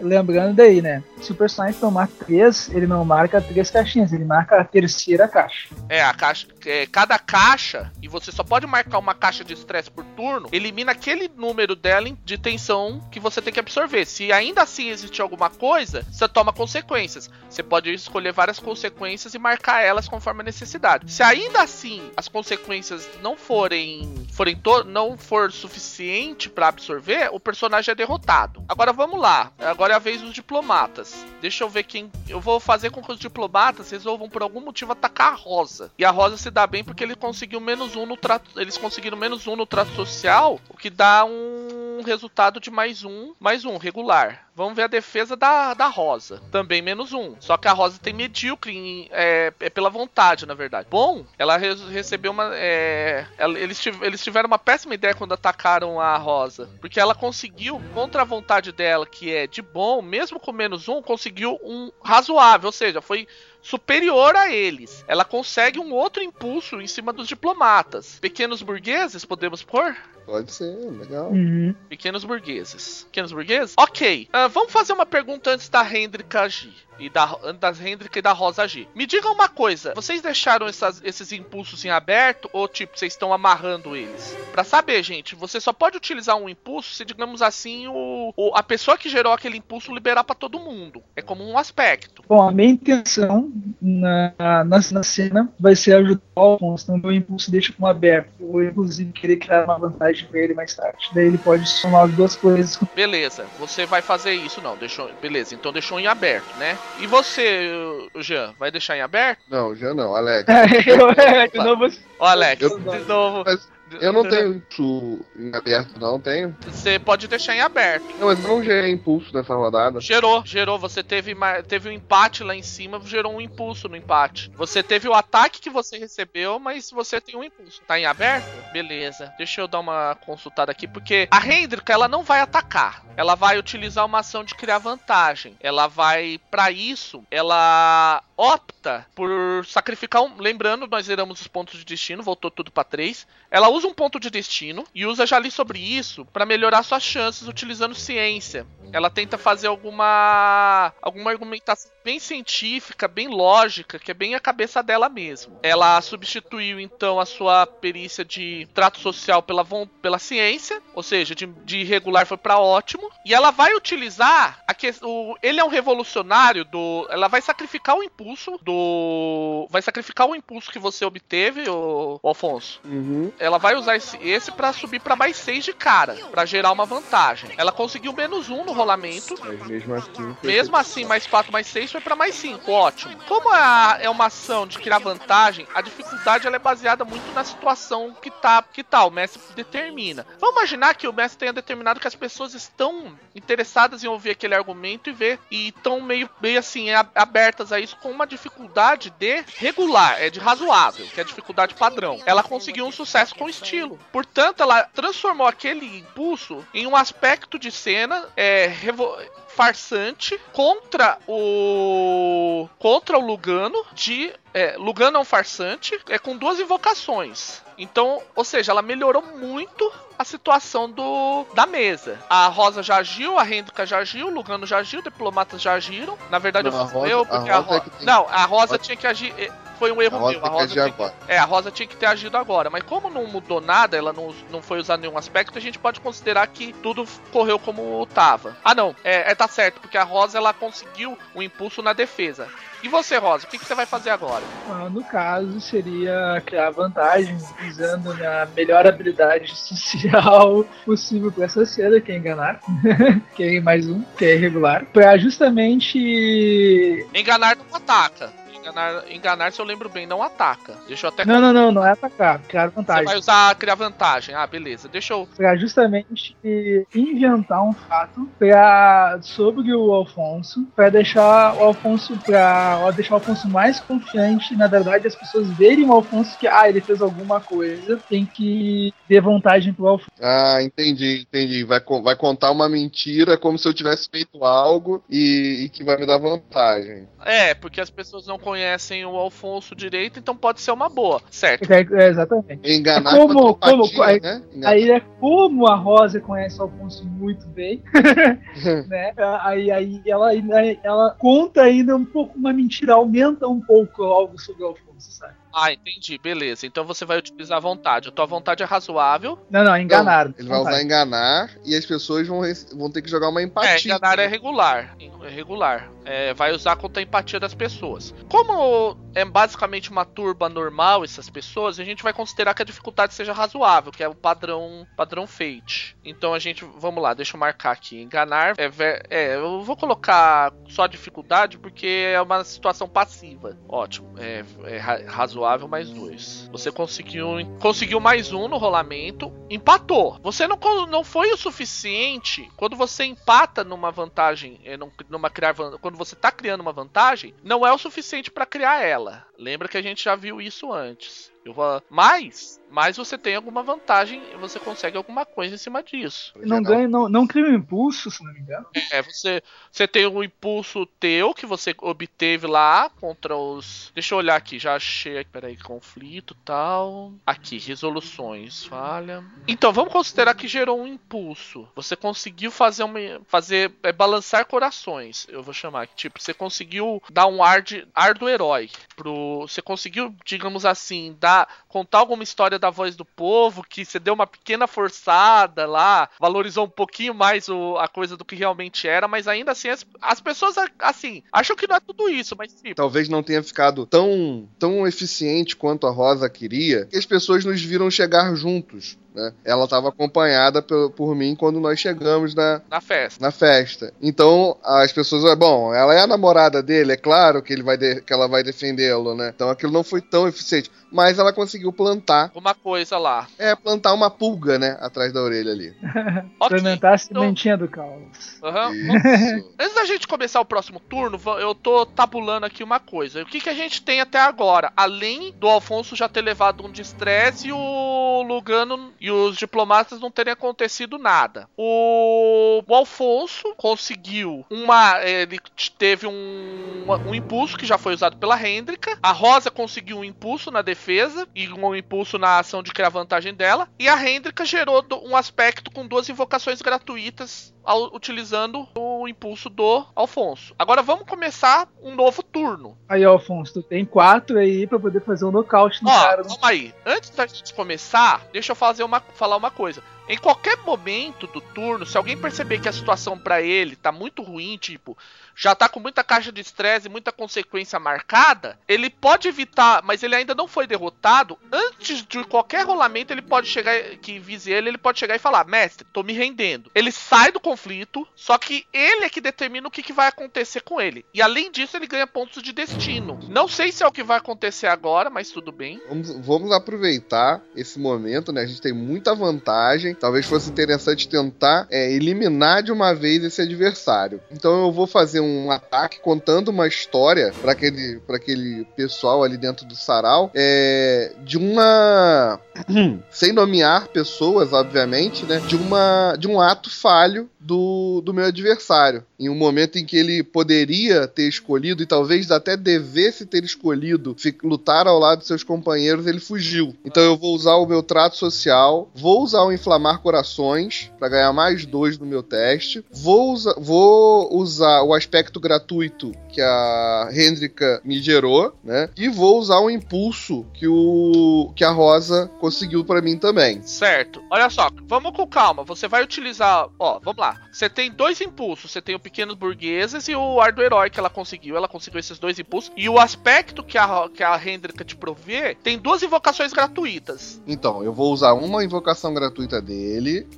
lembrando daí, né? Se o personagem tomar três, ele não marca três caixinhas, ele marca a terceira caixa. É, a caixa. É, cada caixa, e você só pode marcar uma caixa de estresse por turno, elimina aquele número dela de tensão que você tem que absorver. Se ainda assim existir alguma coisa, você toma consequências. Você pode escolher várias consequências e marcar elas conforme a necessidade. Se ainda assim as consequências não forem, forem não for suficiente para absorver, o personagem é derrotado. Agora vamos lá. Agora é a vez dos diplomatas. Deixa eu ver quem. Eu vou fazer com que os diplomatas resolvam por algum motivo atacar a Rosa. E a Rosa se dá bem porque ele conseguiu menos um no trato. Eles conseguiram menos um no trato social, o que dá um resultado de mais um, mais um regular. Vamos ver a defesa da, da Rosa. Também menos um. Só que a Rosa tem medíocre. Em, é, é, pela vontade, na verdade. Bom, ela re recebeu uma. É, ela, eles, eles tiveram uma péssima ideia quando atacaram a Rosa. Porque ela conseguiu, contra a vontade dela, que é de bom, mesmo com menos um, conseguiu um razoável. Ou seja, foi superior a eles. Ela consegue um outro impulso em cima dos diplomatas. Pequenos burgueses, podemos pôr? Pode ser, legal. Uhum. Pequenos burgueses. Pequenos burgueses? Ok. Uh, vamos fazer uma pergunta antes da Hendrika agir e da, das Hendrik e da Rosa G. Me digam uma coisa, vocês deixaram essas, esses impulsos em aberto ou tipo, vocês estão amarrando eles? Para saber, gente, você só pode utilizar um impulso se, digamos assim, o, o a pessoa que gerou aquele impulso liberar para todo mundo. É como um aspecto. Bom, a minha intenção na, na, na cena vai ser ajudar o Alfonso, então meu impulso deixa como aberto. Eu vou, inclusive, querer criar uma vantagem para ele mais tarde. Daí ele pode somar as duas coisas. Beleza, você vai fazer isso, não. Deixou, beleza, então deixou em aberto, né? E você, Jean, vai deixar em aberto? Não, Jean não, Alex. eu, de novo. Ó, Alex, eu, de novo. Mas, eu não tenho isso em aberto, não, tenho. Você pode deixar em aberto. Não, mas não gerei impulso nessa rodada. Gerou, gerou. Você teve, teve um empate lá em cima, gerou um impulso no empate. Você teve o ataque que você recebeu, mas você tem um impulso. Tá em aberto? Beleza. Deixa eu dar uma consultada aqui, porque a Hendrika, ela não vai atacar. Ela vai utilizar uma ação de criar vantagem. Ela vai, para isso, ela opta por sacrificar um. Lembrando, nós zeramos os pontos de destino, voltou tudo para 3. Ela usa um ponto de destino e usa já ali sobre isso para melhorar suas chances utilizando ciência. Ela tenta fazer alguma alguma argumentação bem científica, bem lógica, que é bem a cabeça dela mesmo. Ela substituiu então a sua perícia de trato social pela, pela ciência, ou seja, de, de regular foi para ótimo, e ela vai utilizar a que, o, ele é um revolucionário do, ela vai sacrificar o impulso do, vai sacrificar o impulso que você obteve, o, o Alfonso. Uhum. Ela vai usar esse, esse para subir para mais 6 de cara, para gerar uma vantagem. Ela conseguiu menos 1 no rolamento. Mas mesmo assim, mesmo assim mais 4 mais 6 foi para mais 5, ótimo. Como a, é uma ação de criar vantagem, a dificuldade ela é baseada muito na situação que tá, que tá, o mestre determina. Vamos imaginar que o mestre tenha determinado que as pessoas estão interessadas em ouvir aquele argumento e ver e estão meio, meio assim abertas a isso com uma dificuldade de regular, é de razoável, que é a dificuldade padrão. Ela conseguiu um sucesso com estilo. Portanto, ela transformou aquele impulso em um aspecto de cena é, farsante contra o contra o Lugano de é, Lugano é um farsante é com duas invocações. Então, ou seja, ela melhorou muito a situação do da mesa. A Rosa já agiu, a Hendrika já agiu, o Lugano já agiu, diplomatas já agiram. Na verdade, não, eu fui eu, porque a Rosa. A Ro... É não, a Rosa tinha que agir foi um erro a Rosa meu. A Rosa, tinha que, é, a Rosa tinha que ter agido agora. Mas como não mudou nada, ela não, não foi usar nenhum aspecto, a gente pode considerar que tudo correu como tava. Ah, não. É, é tá certo, porque a Rosa ela conseguiu um impulso na defesa. E você, Rosa, o que, que você vai fazer agora? Ah, no caso, seria criar vantagens usando a melhor habilidade social possível para essa cena, que é enganar. que é mais um, que é irregular. Pra justamente. Enganar não ataca Enganar, enganar, se eu lembro bem, não ataca. Deixa eu até. Não, não, não, não é atacar. Criar Você vantagem. vai usar criar vantagem. Ah, beleza. Deixa eu. Pra justamente inventar um fato pra, sobre o Alfonso, pra deixar o Alfonso pra ó, deixar o Alfonso mais confiante, na verdade, as pessoas verem o Alfonso que ah, ele fez alguma coisa, tem que ter vantagem pro Alfonso. Ah, entendi, entendi. Vai, co- vai contar uma mentira como se eu tivesse feito algo e, e que vai me dar vantagem. É, porque as pessoas não conhecem o Alfonso direito, então pode ser uma boa. Certo. É, é, exatamente. Enganar É como- como- empatia, né? Enganar- Aí é como a Rosa conhece o Alfonso muito bem, né? Aí, aí ela, ela conta ainda um pouco uma mentira, aumenta um pouco algo sobre o Alfonso, sabe? Ah, entendi. Beleza. Então você vai utilizar a vontade. A tua vontade é razoável. Não, não, enganaram. Ele vai usar enganar e as pessoas vão, vão ter que jogar uma empatia. É, enganar é regular. É regular. É, vai usar contra a empatia das pessoas. Como é basicamente uma turba normal, essas pessoas, a gente vai considerar que a dificuldade seja razoável, que é o padrão padrão Fate. Então a gente, vamos lá, deixa eu marcar aqui. Enganar é, é eu vou colocar só a dificuldade porque é uma situação passiva. Ótimo. É, é razoável mais dois. Você conseguiu conseguiu mais um no rolamento, empatou. Você não, não foi o suficiente quando você empata numa vantagem, num- numa criar quando você tá criando uma vantagem, não é o suficiente pra criar ela. Lembra que a gente já viu isso antes. Eu vou, mas, mas você tem alguma vantagem, você consegue alguma coisa em cima disso. Não ganha, não, não cria um impulso, se não me engano. É, você, você tem um impulso teu que você obteve lá contra os. Deixa eu olhar aqui, já achei. aqui, Peraí, conflito tal. Aqui, resoluções, falha. Então, vamos considerar que gerou um impulso. Você conseguiu fazer uma. fazer. É, balançar corações, eu vou chamar. Tipo, você conseguiu dar um ar, de, ar do herói. Pro, você conseguiu, digamos assim, dar, contar alguma história da voz do povo, que você deu uma pequena forçada lá, valorizou um pouquinho mais o, a coisa do que realmente era, mas ainda assim, as, as pessoas, assim, acham que não é tudo isso, mas tipo. Talvez não tenha ficado tão, tão eficiente quanto a Rosa queria, que as pessoas nos viram chegar juntos. Né? Ela estava acompanhada por, por mim quando nós chegamos na, Na festa. na festa. Então as pessoas, ah, bom, ela é a namorada dele, é claro que ele vai de- que ela vai defendê-lo, né? Então aquilo não foi tão eficiente, mas ela conseguiu plantar, Alguma coisa lá. é plantar uma pulga, né, atrás da orelha ali. Ok. Implementar a então- sementinha do caos. Isso. Antes da gente começar o próximo turno, eu tô tabulando aqui uma coisa. O que, que a gente tem até agora? Além do Alfonso já ter levado um de estresse e o Lugano e os diplomatas não terem acontecido nada. O, o Alfonso conseguiu uma. Ele teve um, um impulso que já foi usado pela Hendrika. A Rosa conseguiu um impulso na defesa e um impulso na ação de criar vantagem dela. E a Hendrika gerou um aspecto com duas invocações gratuitas ao- utilizando o impulso do Alfonso. Agora vamos começar um novo turno. Aí, Alfonso, tu tem quatro aí pra poder fazer um nocaute no Ó, cara. calma aí. Antes da gente começar, deixa eu fazer uma, falar uma coisa. Em qualquer momento do turno, se alguém perceber que a situação pra ele tá muito ruim, tipo, já tá com muita caixa de estresse e muita consequência marcada, ele pode evitar, mas ele ainda não foi derrotado. Antes de qualquer rolamento, ele pode chegar, que vise ele, ele pode chegar e falar: Mestre, tô me rendendo. Ele sai do conflito, só que ele é que determina o que, que vai acontecer com ele. E além disso, ele ganha pontos de destino. Não sei se é o que vai acontecer agora, mas tudo bem. Vamos, vamos aproveitar esse momento, né? A gente tem muita vantagem. Talvez fosse interessante tentar é, eliminar de uma vez esse adversário. Então eu vou fazer um ataque contando uma história para aquele, aquele pessoal ali dentro do sarau é, de uma. sem nomear pessoas, obviamente, né? De, uma, de um ato falho do, do meu adversário. Em um momento em que ele poderia ter escolhido e talvez até devesse ter escolhido lutar ao lado de seus companheiros, ele fugiu. Então eu vou usar o meu trato social, vou usar o inflamar corações para ganhar mais dois no meu teste, vou, usa, vou usar o aspecto gratuito que a Hendrika me gerou, né? E vou usar o impulso que o que a Rosa conseguiu para mim também. Certo. Olha só, vamos com calma. Você vai utilizar. Ó, vamos lá. Você tem dois impulsos. Você tem o Pequenos Burgueses e o Ar do Herói que ela conseguiu. Ela conseguiu esses dois impulsos. E o aspecto que a, que a Hendrika te provê tem duas invocações gratuitas. Então, eu vou usar uma invocação gratuita dele,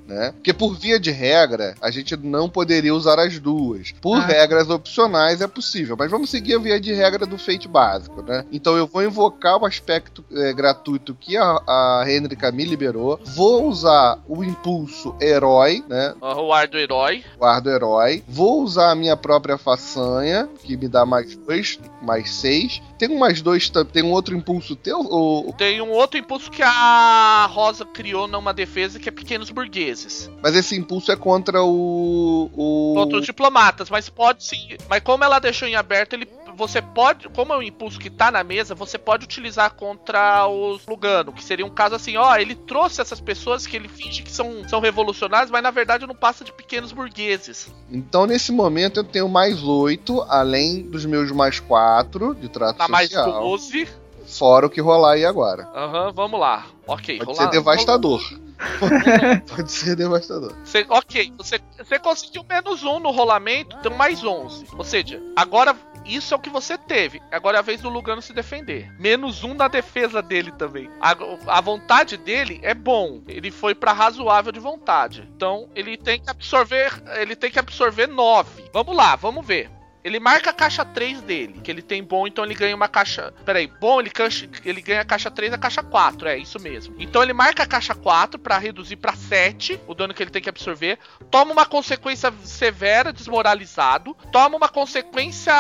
né? Porque por via de regra, a gente não poderia usar as duas. Por Ah. regras opcionais é possível, mas vamos seguir a via de regra do feito básico, né? Então eu vou invocar o aspecto é, gratuito que a, a Hendrika me liberou. Vou usar o impulso herói, né? O Ar do Herói. Guardo herói. Vou usar a minha própria façanha, que me dá mais dois, mais seis. Tem um mais dois, tem um outro impulso teu? Ou... Tem um outro impulso que a Rosa criou numa defesa que é Pequenos Burgueses. Mas esse impulso é contra o. o... Contra os diplomatas, mas pode sim. Mas como ela deixou em aberto, ele. Você pode, como é um impulso que tá na mesa, você pode utilizar contra os Lugano, que seria um caso assim, ó, ele trouxe essas pessoas que ele finge que são, são revolucionários, mas na verdade não passa de pequenos burgueses. Então, nesse momento, eu tenho mais oito, além dos meus mais quatro de trato Tá mais social. 12. Fora o que rolar aí agora. Aham, vamos lá. Ok, Pode rolar- ser devastador. Pode ser devastador. Você- ok, você, você conseguiu menos um no rolamento, então mais 11. Ou seja, agora isso é o que você teve. Agora é a vez do Lugano se defender. Menos um na defesa dele também. A, a vontade dele é bom. Ele foi pra razoável de vontade. Então ele tem que absorver. Ele tem que absorver 9. Vamos lá, vamos ver. Ele marca a caixa 3 dele, que ele tem bom, então ele ganha uma caixa. Peraí, bom, ele, cancha- ele ganha a caixa 3 e a caixa 4, é isso mesmo. Então ele marca a caixa 4 pra reduzir pra 7 o dano que ele tem que absorver. Toma uma consequência severa, desmoralizado. Toma uma consequência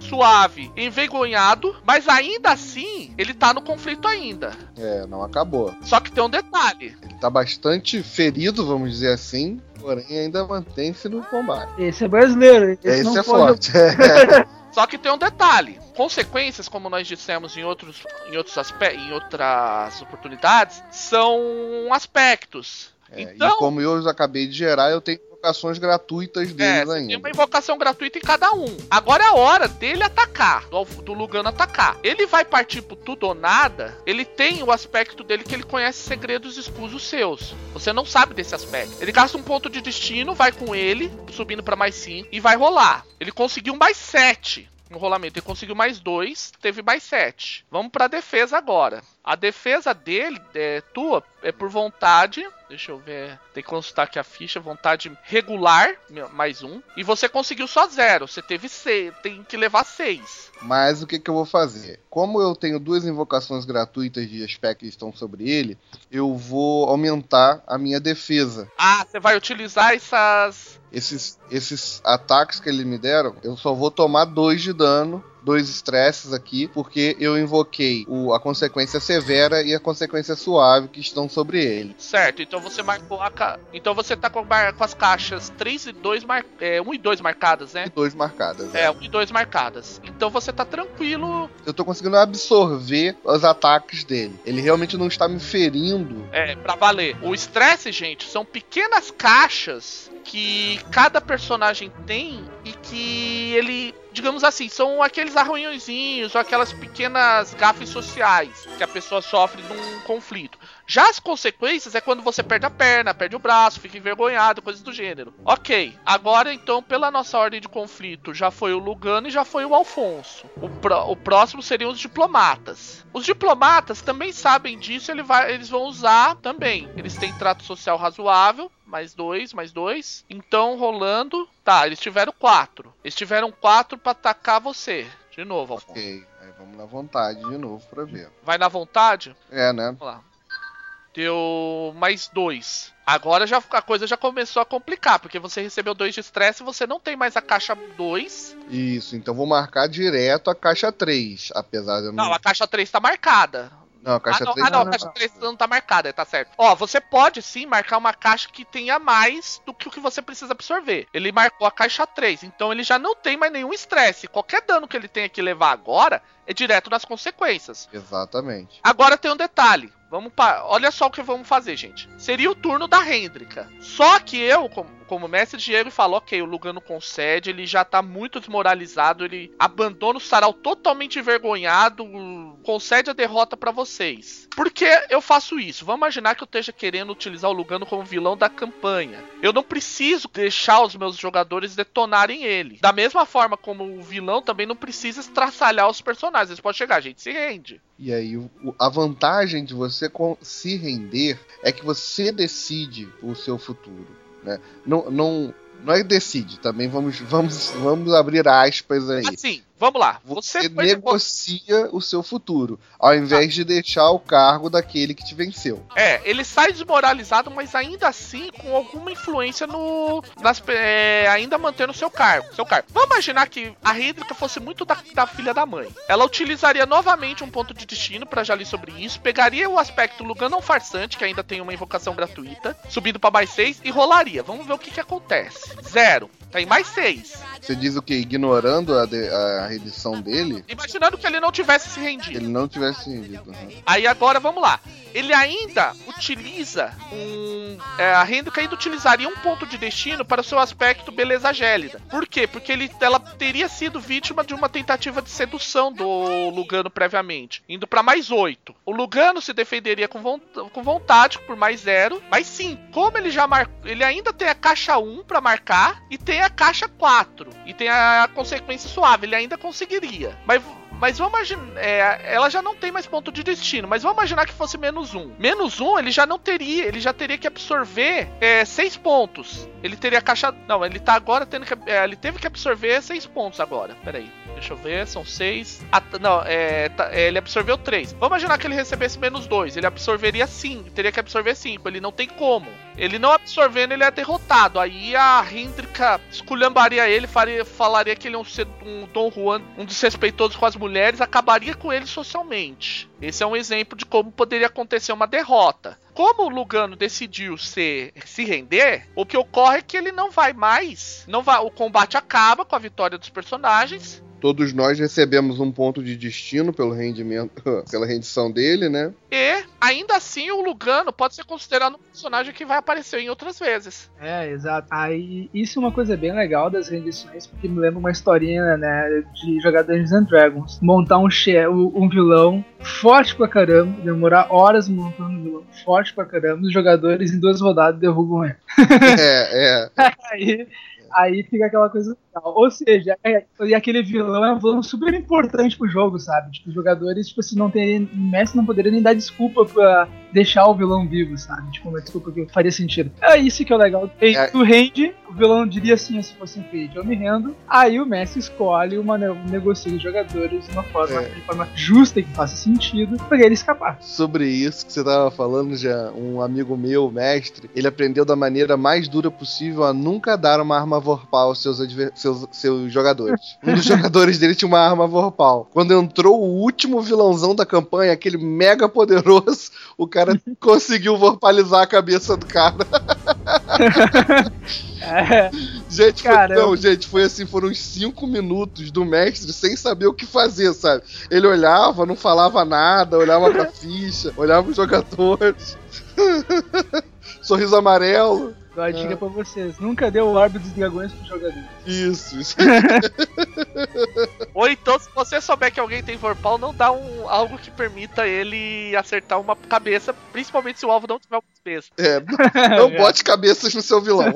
suave, envergonhado. Mas ainda assim, ele tá no conflito ainda. É, não acabou. Só que tem um detalhe. Ele tá bastante ferido, vamos dizer assim, porém ainda mantém-se no combate. Esse é brasileiro. Esse, Esse não é pode- forte. É. Só que tem um detalhe. Consequências, como nós dissemos em outros, em outros aspe em outras oportunidades, são aspectos. É, Então- E como eu acabei de gerar, eu tenho invocações gratuitas É, deles tem ainda. uma invocação gratuita em cada um. Agora é a hora dele atacar, do, do Lugano atacar. Ele vai partir pro tudo ou nada. Ele tem o aspecto dele que ele conhece segredos escusos seus. Você não sabe desse aspecto. Ele gasta um ponto de destino, vai com ele, subindo pra mais 5 e vai rolar. Ele conseguiu mais 7 no rolamento. Ele conseguiu mais 2, teve mais 7. Vamos pra defesa agora. A defesa dele, é, tua, é por vontade. Deixa eu ver. Tem que consultar aqui a ficha. Vontade regular, mais um. E você conseguiu só zero. Você teve seis. Tem que levar seis. Mas o que, que eu vou fazer? Como eu tenho duas invocações gratuitas de aspecto que estão sobre ele, eu vou aumentar a minha defesa. Ah, você vai utilizar essas. Esses, esses ataques que eles me deram, eu só vou tomar dois de dano, dois estresses aqui, porque eu invoquei o- a consequência severa e a consequência suave que estão sobre ele. Certo, então você marcou a. Ca... Então você tá com, com as caixas 3 e 2 mar... é, 1 e 2 marcadas, E né? dois marcadas. É, 1 e 2 marcadas. Então você tá tranquilo. Eu tô conseguindo absorver os ataques dele. Ele realmente não está me ferindo. É, pra valer. O estresse, gente, são pequenas caixas que cada personagem tem e que ele, digamos assim, são aqueles arranhõezinhos ou aquelas pequenas gafes sociais que a pessoa sofre num conflito. Já as consequências é quando você perde a perna, perde o braço, fica envergonhado, coisas do gênero. Ok, agora então, pela nossa ordem de conflito, já foi o Lugano e já foi o Alfonso. O, pró- o próximo seriam os diplomatas. Os diplomatas também sabem disso, ele vai- eles vão usar também. Eles têm trato social razoável, mais dois, mais dois. Então, rolando. Tá, eles tiveram quatro. Eles tiveram quatro pra atacar você. De novo, Alfonso. Ok, aí vamos na vontade de novo pra ver. Vai na vontade? É, né? Vamos lá. Deu mais dois. Agora já, a coisa já começou a complicar, porque você recebeu dois de estresse e você não tem mais a caixa 2. Isso, então vou marcar direto a caixa 3, apesar de eu não. Não, a caixa 3 tá marcada. Não, a caixa ah, não, 3 ah, não, não. a caixa 3 não tá marcada, tá certo. Ó, você pode sim marcar uma caixa que tenha mais do que o que você precisa absorver. Ele marcou a caixa 3, então ele já não tem mais nenhum estresse. Qualquer dano que ele tenha que levar agora é direto nas consequências. Exatamente. Agora tem um detalhe. Vamos pa... Olha só o que vamos fazer, gente. Seria o turno da Hendrika. Só que eu, como, como mestre Diego, falou, ok, o Lugano concede, ele já tá muito desmoralizado, ele abandona o Sarau totalmente envergonhado, concede a derrota para vocês. Por que eu faço isso? Vamos imaginar que eu esteja querendo utilizar o Lugano como vilão da campanha. Eu não preciso deixar os meus jogadores detonarem ele. Da mesma forma como o vilão também não precisa estraçalhar os personagens. Eles podem chegar, gente se rende. E aí, a vantagem de você se render é que você decide o seu futuro. Né? Não, não, não é decide, também vamos, vamos, vamos abrir aspas aí. Assim, Vamos lá. Você, você negocia o seu futuro, ao invés de deixar o cargo daquele que te venceu. É, ele sai desmoralizado, mas ainda assim com alguma influência no. Nas, é, ainda mantendo seu cargo. Seu cargo. Vamos imaginar que a Hendrika fosse muito da, da filha da mãe. Ela utilizaria novamente um ponto de destino para já ler sobre isso, pegaria o aspecto Luganão farsante, que ainda tem uma invocação gratuita, subindo para mais 6 e rolaria. Vamos ver o que, que acontece. Zero. Tem mais 6. Você diz o que? Ignorando a, de, a rendição dele? Imaginando que ele não tivesse se rendido. Ele não tivesse se rendido. Uhum. Aí agora vamos lá. Ele ainda utiliza um. É, a ainda utilizaria um ponto de destino para o seu aspecto beleza gélida. Por quê? Porque ele, ela teria sido vítima de uma tentativa de sedução do Lugano previamente, indo para mais 8. O Lugano se defenderia com, vo com vontade por mais 0, mais 5. Como ele já marcou. Ele ainda tem a caixa 1 para marcar e tem a caixa 4 e tem a consequência suave, ele ainda conseguiria. Mas mas vamos imaginar. É, ela já não tem mais ponto de destino. Mas vamos imaginar que fosse menos um. Menos um, ele já não teria. Ele já teria que absorver é, seis pontos. Ele teria caixa. Não, ele tá agora tendo que. É, ele teve que absorver seis pontos agora. Peraí. Deixa eu ver, são seis. Ah, não, é, tá, é, ele absorveu três. Vamos imaginar que ele recebesse menos dois. Ele absorveria cinco. Teria que absorver cinco. Ele não tem como. Ele não absorvendo, ele é derrotado. Aí a Hendrika esculhambaria ele, faria, falaria que ele é um, um Dom Juan, um desrespeitoso com as mulheres, acabaria com ele socialmente. Esse é um exemplo de como poderia acontecer uma derrota. Como o Lugano decidiu ser, se render, o que ocorre é que ele não vai mais. Não vai, o combate acaba com a vitória dos personagens todos nós recebemos um ponto de destino pelo rendimento, pela rendição dele, né? E ainda assim o Lugano pode ser considerado um personagem que vai aparecer em outras vezes. É, exato. Aí isso é uma coisa bem legal das rendições, porque me lembra uma historinha, né, de jogar Dungeons and Dragons, montar um, um vilão forte pra caramba, demorar horas montando um vilão forte pra caramba, os jogadores em duas rodadas derrubam ele. É, é. Aí aí fica aquela coisa ou seja, é, e aquele vilão é um vilão super importante pro jogo, sabe? Tipo, os jogadores, tipo, se não. O Messi não poderia nem dar desculpa pra deixar o vilão vivo, sabe? Tipo, uma desculpa que faria sentido. É isso que é o legal. É. Tu rende, o vilão diria assim, se fosse um feed, eu me rendo. Aí o Messi escolhe uma negocia os jogadores de uma forma, é. de forma justa e que faça sentido pra ele escapar. Sobre isso que você tava falando, já um amigo meu, mestre, ele aprendeu da maneira mais dura possível a nunca dar uma arma vorpal aos seus seus, seus jogadores. Um dos jogadores dele tinha uma arma vorpal. Quando entrou o último vilãozão da campanha, aquele mega poderoso, o cara conseguiu vorpalizar a cabeça do cara. É. Gente, foi, não, gente, foi assim, foram uns 5 minutos do mestre sem saber o que fazer, sabe? Ele olhava, não falava nada, olhava pra ficha, olhava os jogadores. Sorriso amarelo. Uma dica é. pra vocês: nunca dê o orbe dos dragões pro jogador. Isso, isso. Ou então, se você souber que alguém tem vorpal, não dá um, algo que permita ele acertar uma cabeça, principalmente se o alvo não tiver uma cabeça. É, não, não bote cabeças no seu vilão.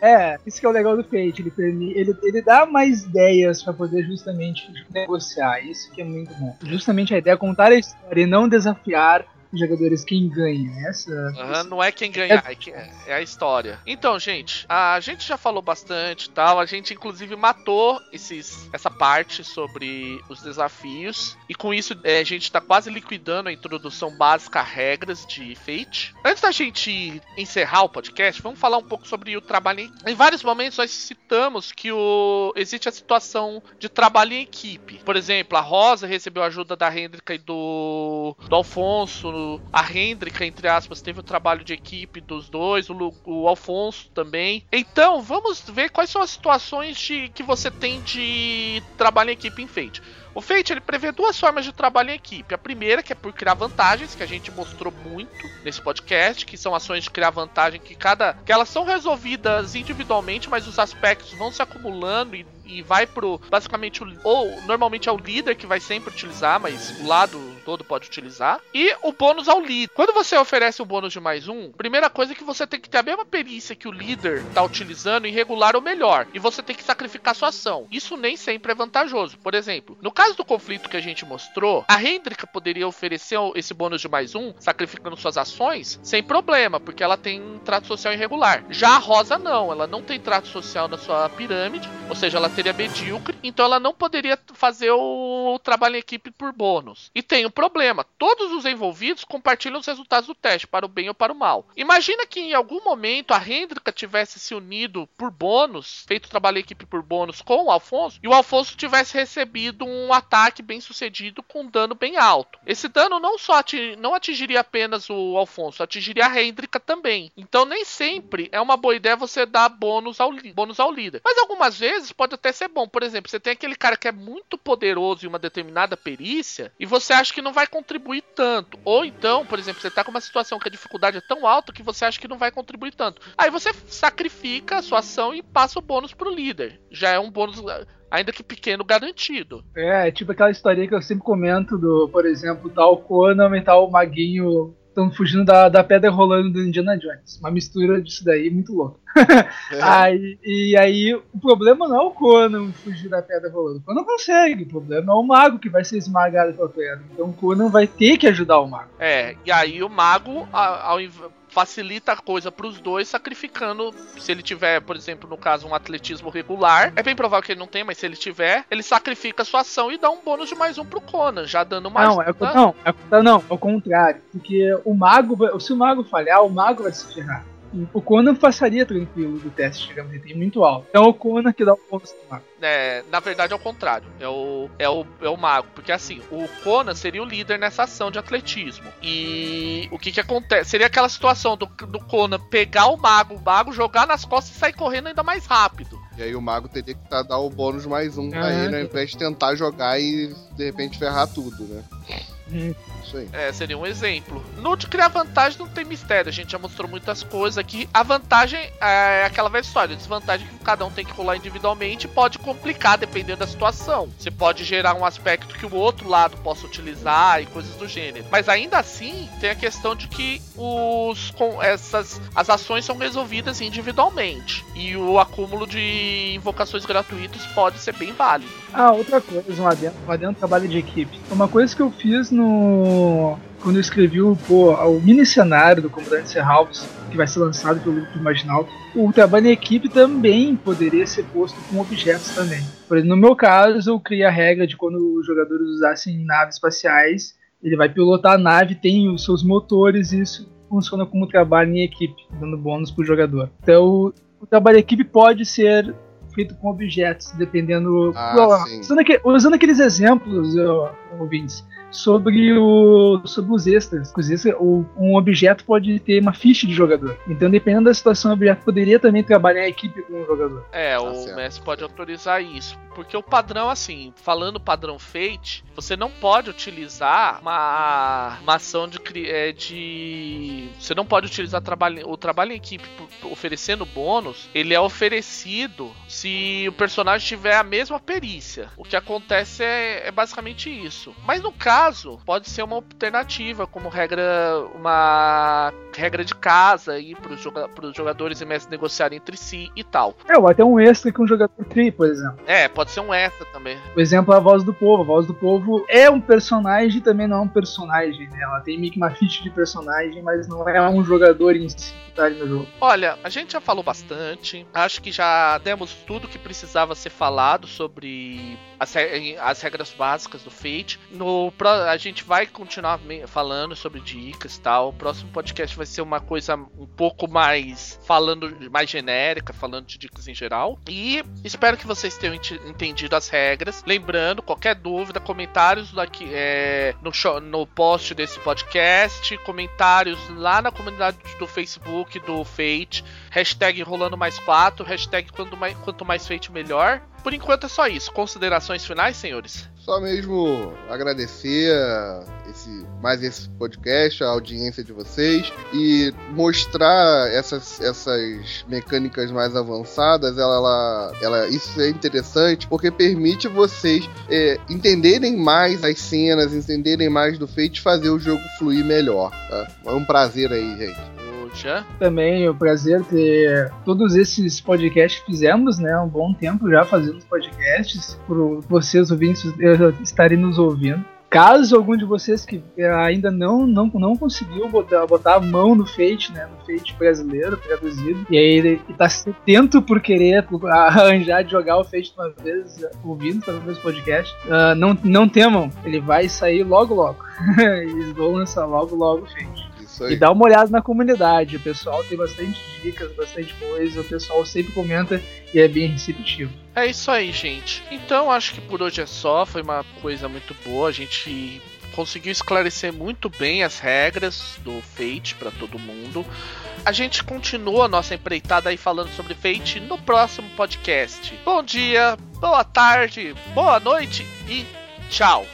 é. é, isso que é o legal do Fate. Ele, ele, ele dá mais ideias para poder justamente negociar. Isso que é muito bom. Justamente a ideia é contar a história e não desafiar jogadores quem ganha. Essa. Uhum, não é quem ganha, é... É, é... a história. Então, gente, a gente já falou bastante tal. A gente, inclusive, matou esses, essa parte sobre os desafios. E com isso, é, a gente tá quase liquidando a introdução básica a regras de Fate. Antes da gente encerrar o podcast, vamos falar um pouco sobre o trabalho em... em vários momentos nós citamos que o... existe a situação de trabalho em equipe. Por exemplo, a Rosa recebeu ajuda da Hendrika e do, do Alfonso a Hendrika, entre aspas, teve o trabalho de equipe dos dois, o, o Alfonso também. Então, vamos ver quais são as situações de, que você tem de trabalho em equipe em Fate. O Fate ele prevê duas formas de trabalho em equipe. A primeira, que é por criar vantagens, que a gente mostrou muito nesse podcast, que são ações de criar vantagem que cada que elas são resolvidas individualmente, mas os aspectos vão se acumulando e e vai pro. Basicamente, o, ou normalmente é o líder que vai sempre utilizar, mas o lado todo pode utilizar. E o bônus ao líder. Quando você oferece o bônus de mais um, primeira coisa é que você tem que ter a mesma perícia que o líder tá utilizando e regular o melhor. E você tem que sacrificar sua ação. Isso nem sempre é vantajoso. Por exemplo, no caso do conflito que a gente mostrou, a Hendrika poderia oferecer esse bônus de mais um, sacrificando suas ações, sem problema, porque ela tem um trato social irregular. Já a Rosa não, ela não tem trato social na sua pirâmide, ou seja, ela seria medíocre, então ela não poderia fazer o trabalho em equipe por bônus. E tem um problema: todos os envolvidos compartilham os resultados do teste, para o bem ou para o mal. Imagina que em algum momento a Hendrika tivesse se unido por bônus, feito o trabalho em equipe por bônus com o Alfonso, e o Alfonso tivesse recebido um ataque bem sucedido com dano bem alto. Esse dano não só ating não atingiria apenas o Alfonso, atingiria a Hendrika também. Então nem sempre é uma boa ideia você dar bônus ao, bônus ao líder. Mas algumas vezes pode até ser bom. Por exemplo, você tem aquele cara que é muito poderoso em uma determinada perícia e você acha que não vai contribuir tanto. Ou então, por exemplo, você tá com uma situação que a dificuldade é tão alta que você acha que não vai contribuir tanto. Aí você sacrifica a sua ação e passa o bônus pro líder. Já é um bônus ainda que pequeno, garantido. É, tipo aquela historinha que eu sempre comento do, por exemplo, tal Conan e tal Maguinho estão fugindo da, da pedra rolando do Indiana Jones. Uma mistura disso daí muito louca. É. aí, e aí, o problema não é o Conan fugir da pedra rolando. O Conan consegue, o problema é o mago que vai ser esmagado pela pedra. Então o Conan vai ter que ajudar o mago. É, e aí o mago, ao, ao facilita a coisa para os dois, sacrificando. Se ele tiver, por exemplo, no caso, um atletismo regular, é bem provável que ele não tenha, mas se ele tiver, ele sacrifica a sua ação e dá um bônus de mais um pro Conan, já dando mais. Não, é, não, é, não, ao contrário. Porque o mago, se o mago falhar, o mago vai se ferrar o Conan passaria tranquilo do teste, digamos assim, tem muito alto. Então é o Conan que dá o ponto pro mago. É, na verdade é o contrário. É o, é, o, é o mago. Porque assim, o Conan seria o líder nessa ação de atletismo. E o que que acontece? Seria aquela situação do, do Conan pegar o mago, o mago jogar nas costas e sair correndo ainda mais rápido. E aí o mago teria que dar o bônus mais um pra ele, ao invés de tentar jogar e de repente ferrar tudo, né? Isso aí. É, seria um exemplo. No de criar vantagem não tem mistério, a gente já mostrou muitas coisas aqui. A vantagem é aquela velha história, a desvantagem que cada um tem que rolar individualmente pode complicar dependendo da situação. Você pode gerar um aspecto que o outro lado possa utilizar e coisas do gênero. Mas ainda assim, tem a questão de que os com essas as ações são resolvidas individualmente e o acúmulo de invocações gratuitas pode ser bem válido. Ah, outra coisa, um adendo, um adendo trabalho de equipe. Uma coisa que eu fiz no quando eu escrevi o, pô, o mini cenário do Comandante House, que vai ser lançado pelo livro Imaginal, o trabalho em equipe também poderia ser posto com objetos também. Por exemplo, no meu caso, eu criei a regra de quando os jogadores usassem naves espaciais, ele vai pilotar a nave, tem os seus motores, e isso funciona como trabalho em equipe, dando bônus para o jogador. Então, o trabalho em equipe pode ser feito com objetos, dependendo. Ah, usando, aqu usando, aqueles exemplos, ouvintes, sobre, o, sobre os extras. Os extras o, um objeto pode ter uma ficha de jogador. Então, dependendo da situação, o objeto poderia também trabalhar em equipe com o jogador. É, tá o certo. mestre pode autorizar isso. Porque o padrão, assim, falando padrão Fate, você não pode utilizar uma, uma ação de, é, de. Você não pode utilizar trabalho, o trabalho em equipe oferecendo bônus. Ele é oferecido se o personagem tiver a mesma perícia. O que acontece é, é basicamente isso. Mas no caso, pode ser uma alternativa, como regra, uma regra de casa aí para os joga jogadores e mestres negociarem entre si e tal. É, ou até um extra que um jogador cria, por exemplo. É, pode ser um extra também. Por exemplo, a Voz do Povo. A Voz do Povo é um personagem também não é um personagem, né? Ela tem meio que uma ficha de personagem, mas não é um jogador em si no jogo. Olha, a gente já falou bastante. Acho que já demos tudo que precisava ser falado sobre as, as regras básicas do Fate. No, a gente vai continuar falando sobre dicas e tal. O próximo podcast vai ser uma coisa um pouco mais falando mais genérica, falando de dicas em geral. E espero que vocês tenham entendido as regras. Lembrando, qualquer dúvida, comentários daqui é, no, show, no post desse podcast, comentários lá na comunidade do Facebook do Fate, hashtag rolando mais 4, hashtag quanto mais, quanto mais Fate melhor. Por enquanto é só isso. Considerações finais, senhores? Só mesmo agradecer esse, mais esse podcast, a audiência de vocês e mostrar essas, essas mecânicas mais avançadas. Ela, ela, ela isso é interessante porque permite vocês é, entenderem mais as cenas, entenderem mais do feito e fazer o jogo fluir melhor. Tá? É um prazer aí, gente. Já? Também é um prazer ter todos esses podcasts que fizemos, né? Um bom tempo já fazendo podcasts, por vocês ouvintes estarem nos ouvindo. Caso algum de vocês que ainda não não, não conseguiu botar, botar a mão no Fate, né, no Fate brasileiro traduzido, e aí está sedento por querer arranjar de jogar o Fate uma vez, ouvindo talvez o podcast, uh, não, não temam, ele vai sair logo logo. Eles vão lançar logo logo o Fate. E dá uma olhada na comunidade. O pessoal tem bastante dicas, bastante coisa. O pessoal sempre comenta e é bem receptivo. É isso aí, gente. Então acho que por hoje é só. Foi uma coisa muito boa. A gente conseguiu esclarecer muito bem as regras do Fate para todo mundo. A gente continua a nossa empreitada aí falando sobre Fate no próximo podcast. Bom dia, boa tarde, boa noite e tchau.